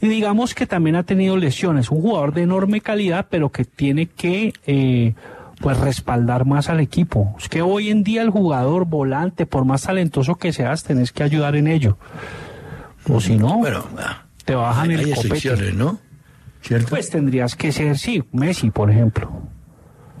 y digamos que también ha tenido lesiones. Un jugador de enorme calidad, pero que tiene que eh, pues respaldar más al equipo. Es que hoy en día el jugador volante, por más talentoso que seas, tenés que ayudar en ello. O si no, Bueno, te bajan hay el copete. excepciones, ¿no? ¿Cierto? Pues tendrías que ser, sí, Messi, por ejemplo.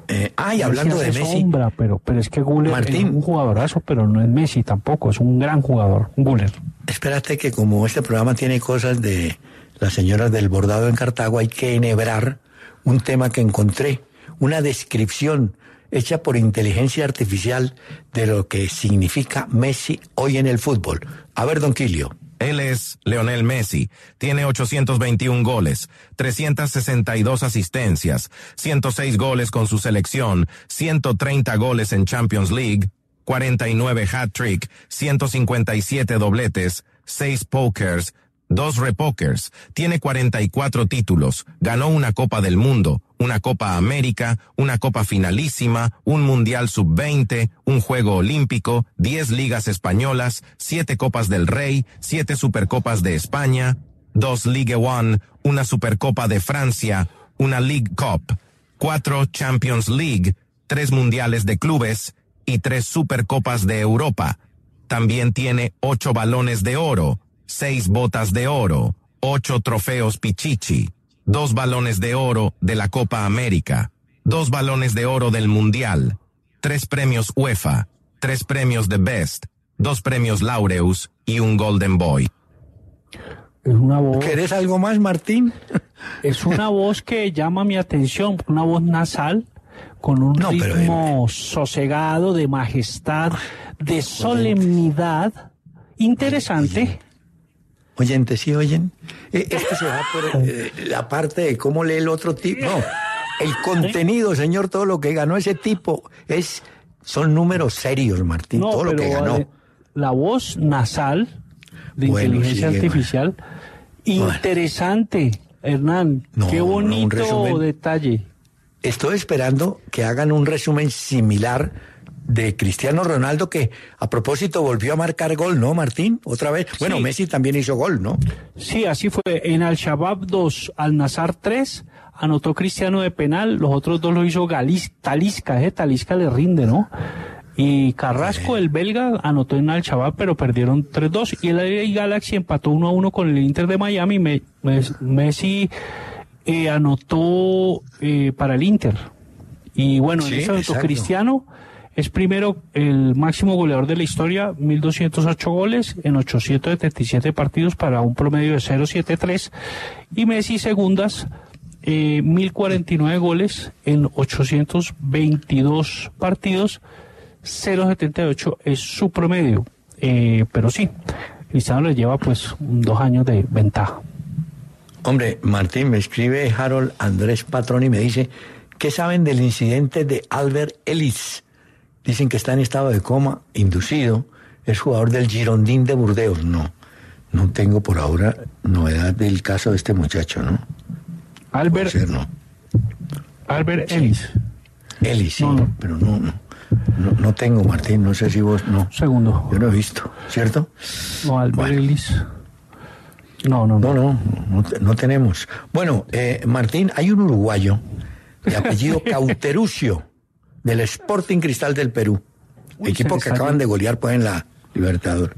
Eh, ah, y hablando de hace Messi, sombra, pero, pero es que Guller Martín. es un jugadorazo, pero no es Messi tampoco, es un gran jugador, Guller. espérate que como este programa tiene cosas de las señoras del bordado en Cartago, hay que enhebrar un tema que encontré, una descripción hecha por inteligencia artificial de lo que significa Messi hoy en el fútbol. A ver, don Quilio. Él es Leonel Messi. Tiene 821 goles, 362 asistencias, 106 goles con su selección, 130 goles en Champions League, 49 hat-trick, 157 dobletes, 6 pokers, 2 repokers. Tiene 44 títulos. Ganó una Copa del Mundo, una Copa América, una Copa Finalísima, un Mundial Sub-20, un Juego Olímpico, 10 ligas españolas, 7 Copas del Rey, 7 Supercopas de España, 2 Ligue One, una Supercopa de Francia, una League Cup, 4 Champions League, 3 Mundiales de Clubes y 3 Supercopas de Europa. También tiene 8 balones de oro, 6 botas de oro, 8 trofeos Pichichi, 2 balones de oro de la Copa América, 2 balones de oro del Mundial, 3 premios UEFA, 3 premios de Best, 2 premios Laureus y un Golden Boy. Es una voz, ¿Querés algo más, Martín? es una voz que llama mi atención, una voz nasal, con un No, pero, ritmo sosegado, de majestad, de solemnidad, interesante. Oyentes, ¿sí oyen? Eh, Es que se va por eh, la parte de cómo lee el otro tipo. No, el contenido, señor, todo lo que ganó ese tipo es son números serios, Martín, No, todo lo que ganó. La voz nasal de Bueno, inteligencia sigue, artificial, interesante, Hernán. No, qué bonito detalle. Estoy esperando que hagan un resumen similar de Cristiano Ronaldo, que a propósito volvió a marcar gol, ¿no, Martín? Otra vez. Bueno, Sí. Messi también hizo gol, ¿no? Sí, así fue. En Al-Shabaab 2, Al-Nazar 3, anotó Cristiano de penal, los otros dos lo hizo Galis, Talisca, ¿eh? Talisca le rinde, ¿no? Y Carrasco, el belga, anotó en Al-Shabaab, pero perdieron 3-2. Y el LA Galaxy empató 1-1 con el Inter de Miami. Me- Mes- Messi eh, anotó eh, para el Inter. Y bueno, Sí, en ese anotó exacto. Cristiano. Es primero el máximo goleador de la historia, 1.208 goles en 877 partidos para un promedio de 0.73. Y Messi segundas, eh, 1.049 goles en 822 partidos, 0.78 es su promedio. Eh, pero sí, Cristiano le lleva pues dos años de ventaja. Hombre, Martín, me escribe Harold Andrés Patrón y me dice, ¿qué saben del incidente de Albert Ellis? Dicen que está en estado de coma, inducido, es jugador del Girondín de Burdeos. No, no tengo por ahora novedad del caso de este muchacho, ¿no? Albert, ser, no. Albert Ellis. Ellis, sí, No, no. pero no, no, no, tengo, Martín, no sé si vos, no. Segundo. Yo no he visto, ¿cierto? No, Albert Bueno. Ellis. No, no, no. No, no, no tenemos. Bueno, eh, Martín, hay un uruguayo de apellido Cauterucio, del Sporting Cristal del Perú, Uy, equipo que acaban de golear pues en la Libertador.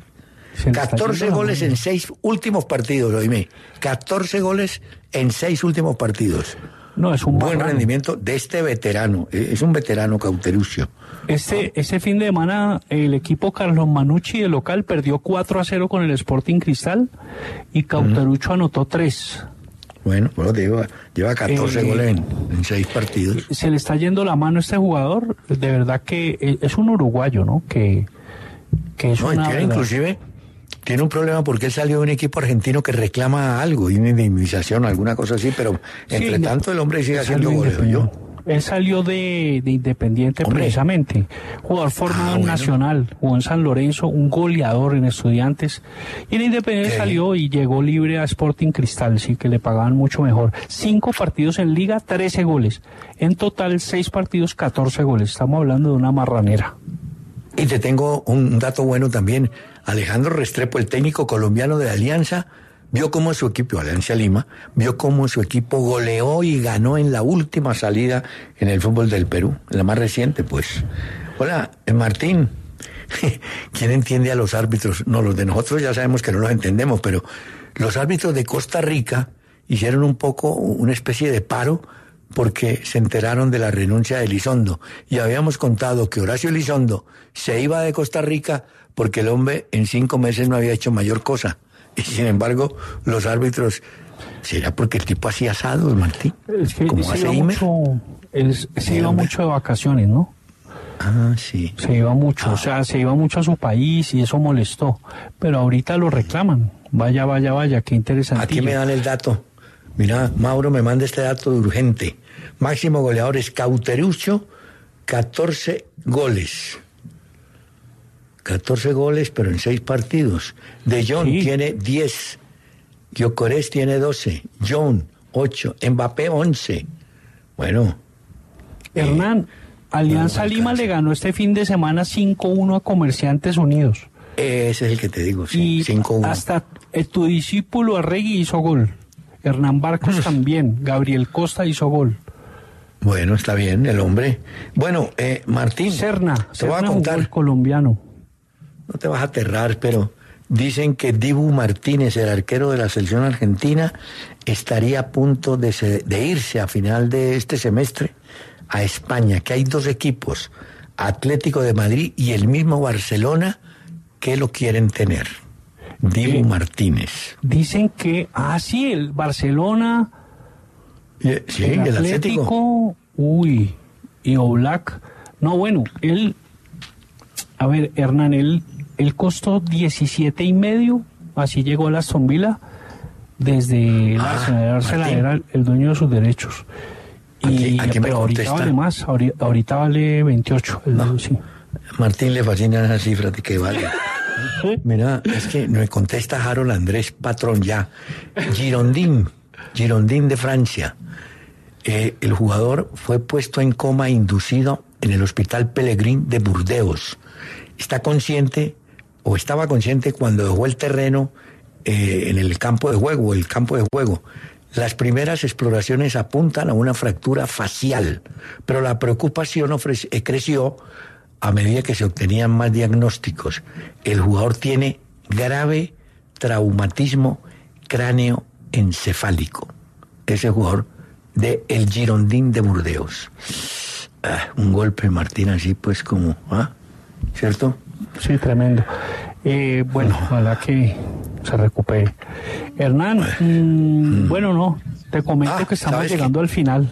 Se le está 14 yendo la goles en seis últimos partidos, oíme. 14 goles en seis últimos partidos. No, es un buen rendimiento de este veterano. eh, Es un veterano Cauterucio. Este, este fin de semana el equipo Carlos Manucci de local perdió 4 a 0 con el Sporting Cristal y Cauterucho anotó 3. Bueno, bueno, lleva, lleva 14 Eh, goles en, en seis partidos. Se le está yendo la mano a este jugador, de verdad que eh, es un uruguayo, ¿no? Que, que es No, una tiene inclusive tiene un problema porque él salió de un equipo argentino que reclama algo, una indemnización, alguna cosa así, pero entre tanto el hombre sigue haciendo goles. yo. Él salió de, de Independiente Hombre. precisamente. Jugador formado Ah, en bueno. Nacional, jugó en San Lorenzo, un goleador en Estudiantes. Y en Independiente Qué salió y llegó libre a Sporting Cristal, sí que le pagaban mucho mejor. Cinco partidos en Liga, 13 goles. En total, seis partidos, 14 goles. Estamos hablando de una marranera. Y te tengo un dato bueno también. Alejandro Restrepo, el técnico colombiano de Alianza, vio cómo su equipo, Alianza Lima, vio cómo su equipo goleó y ganó en la última salida en el fútbol del Perú, la más reciente, pues. Hola, eh, Martín. ¿Quién entiende a los árbitros? No, los de nosotros ya sabemos que no los entendemos, pero los árbitros de Costa Rica hicieron un poco una especie de paro porque se enteraron de la renuncia de Elizondo. Y habíamos contado que Horacio Elizondo se iba de Costa Rica porque el hombre en cinco meses no había hecho mayor cosa. Y sin embargo, los árbitros, ¿será porque el tipo hacía asados, Martín? Es que Como se hace iba, mucho, se iba mucho de vacaciones, ¿no? Ah, sí. Se iba mucho, o sea, se iba mucho a su país y eso molestó. Pero ahorita lo reclaman. Vaya, vaya, vaya, qué interesante. Aquí me dan el dato. Mira, Mauro me manda este dato de urgente. Máximo goleador es Cauterucho, 14 goles. 14 goles, pero en 6 partidos. De Jong Sí. tiene 10. Gyökeres tiene 12. John, 8. Mbappé, 11. Bueno, Hernán, Alianza no Lima le ganó este fin de semana 5-1 a Comerciantes Unidos. ese es el que te digo, sí. y 5-1. hasta eh, tu discípulo Arregui hizo gol. Hernán Barcos también. Gabriel Costa hizo gol. Bueno, está bien, el hombre. Bueno, eh, Martín, Serna, te voy a Serna jugó contar. el colombiano. No te vas a aterrar, pero dicen que Dibu Martínez, el arquero de la selección argentina, estaría a punto de, se- de irse a final de este semestre a España, que hay dos equipos, Atlético de Madrid y el mismo Barcelona, que lo quieren tener. Dibu. Martínez. Dicen que, ah, sí, el Barcelona, Y- Sí, el el Atlético. Atlético, uy, y Oblak. No, bueno, él, a ver, Hernán, él, él costó 17 y medio, así llegó a la Villa, desde el Ah, Arsenal, era el dueño de sus derechos. Y, pero ahorita vale más, ahori- ahorita, vale 28. el- sí. Martín le fascinan esas cifras de que vale. Mira, es que me contesta Harold Andrés Patrón ya. Girondín, Girondín de Francia. Eh, el jugador fue puesto en coma inducido en el hospital Pellegrín de Burdeos. Está consciente o estaba consciente cuando dejó el terreno eh, en el campo de juego, el campo de juego. Las primeras exploraciones apuntan a una fractura facial, pero la preocupación eh, creció a medida que se obtenían más diagnósticos. El jugador tiene grave traumatismo cráneo encefálico. Ese jugador de El Girondín de Burdeos. Ah, un golpe, Martín, así pues como, ¿ah? ¿Cierto? Sí, tremendo. Eh, bueno, ojalá que se recupere. Hernán, mm, bueno, no, te comento Ah, que estamos llegando al final.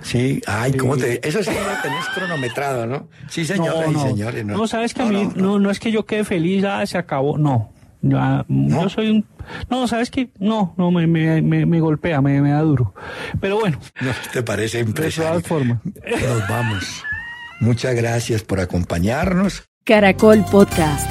Sí, ay, ¿cómo te.? Eso sí lo tenés cronometrado, ¿no? Sí, señoras y señores. No, sabes que a mí, no, no, es que yo quede feliz, ah, se acabó, no. Ya, Yo soy un. No, sabes que no, no, me, me, me, me golpea, me, me da duro. Pero bueno, No, ¿Te parece de empresario? todas formas. Nos vamos. Muchas gracias por acompañarnos. Caracol Podcast.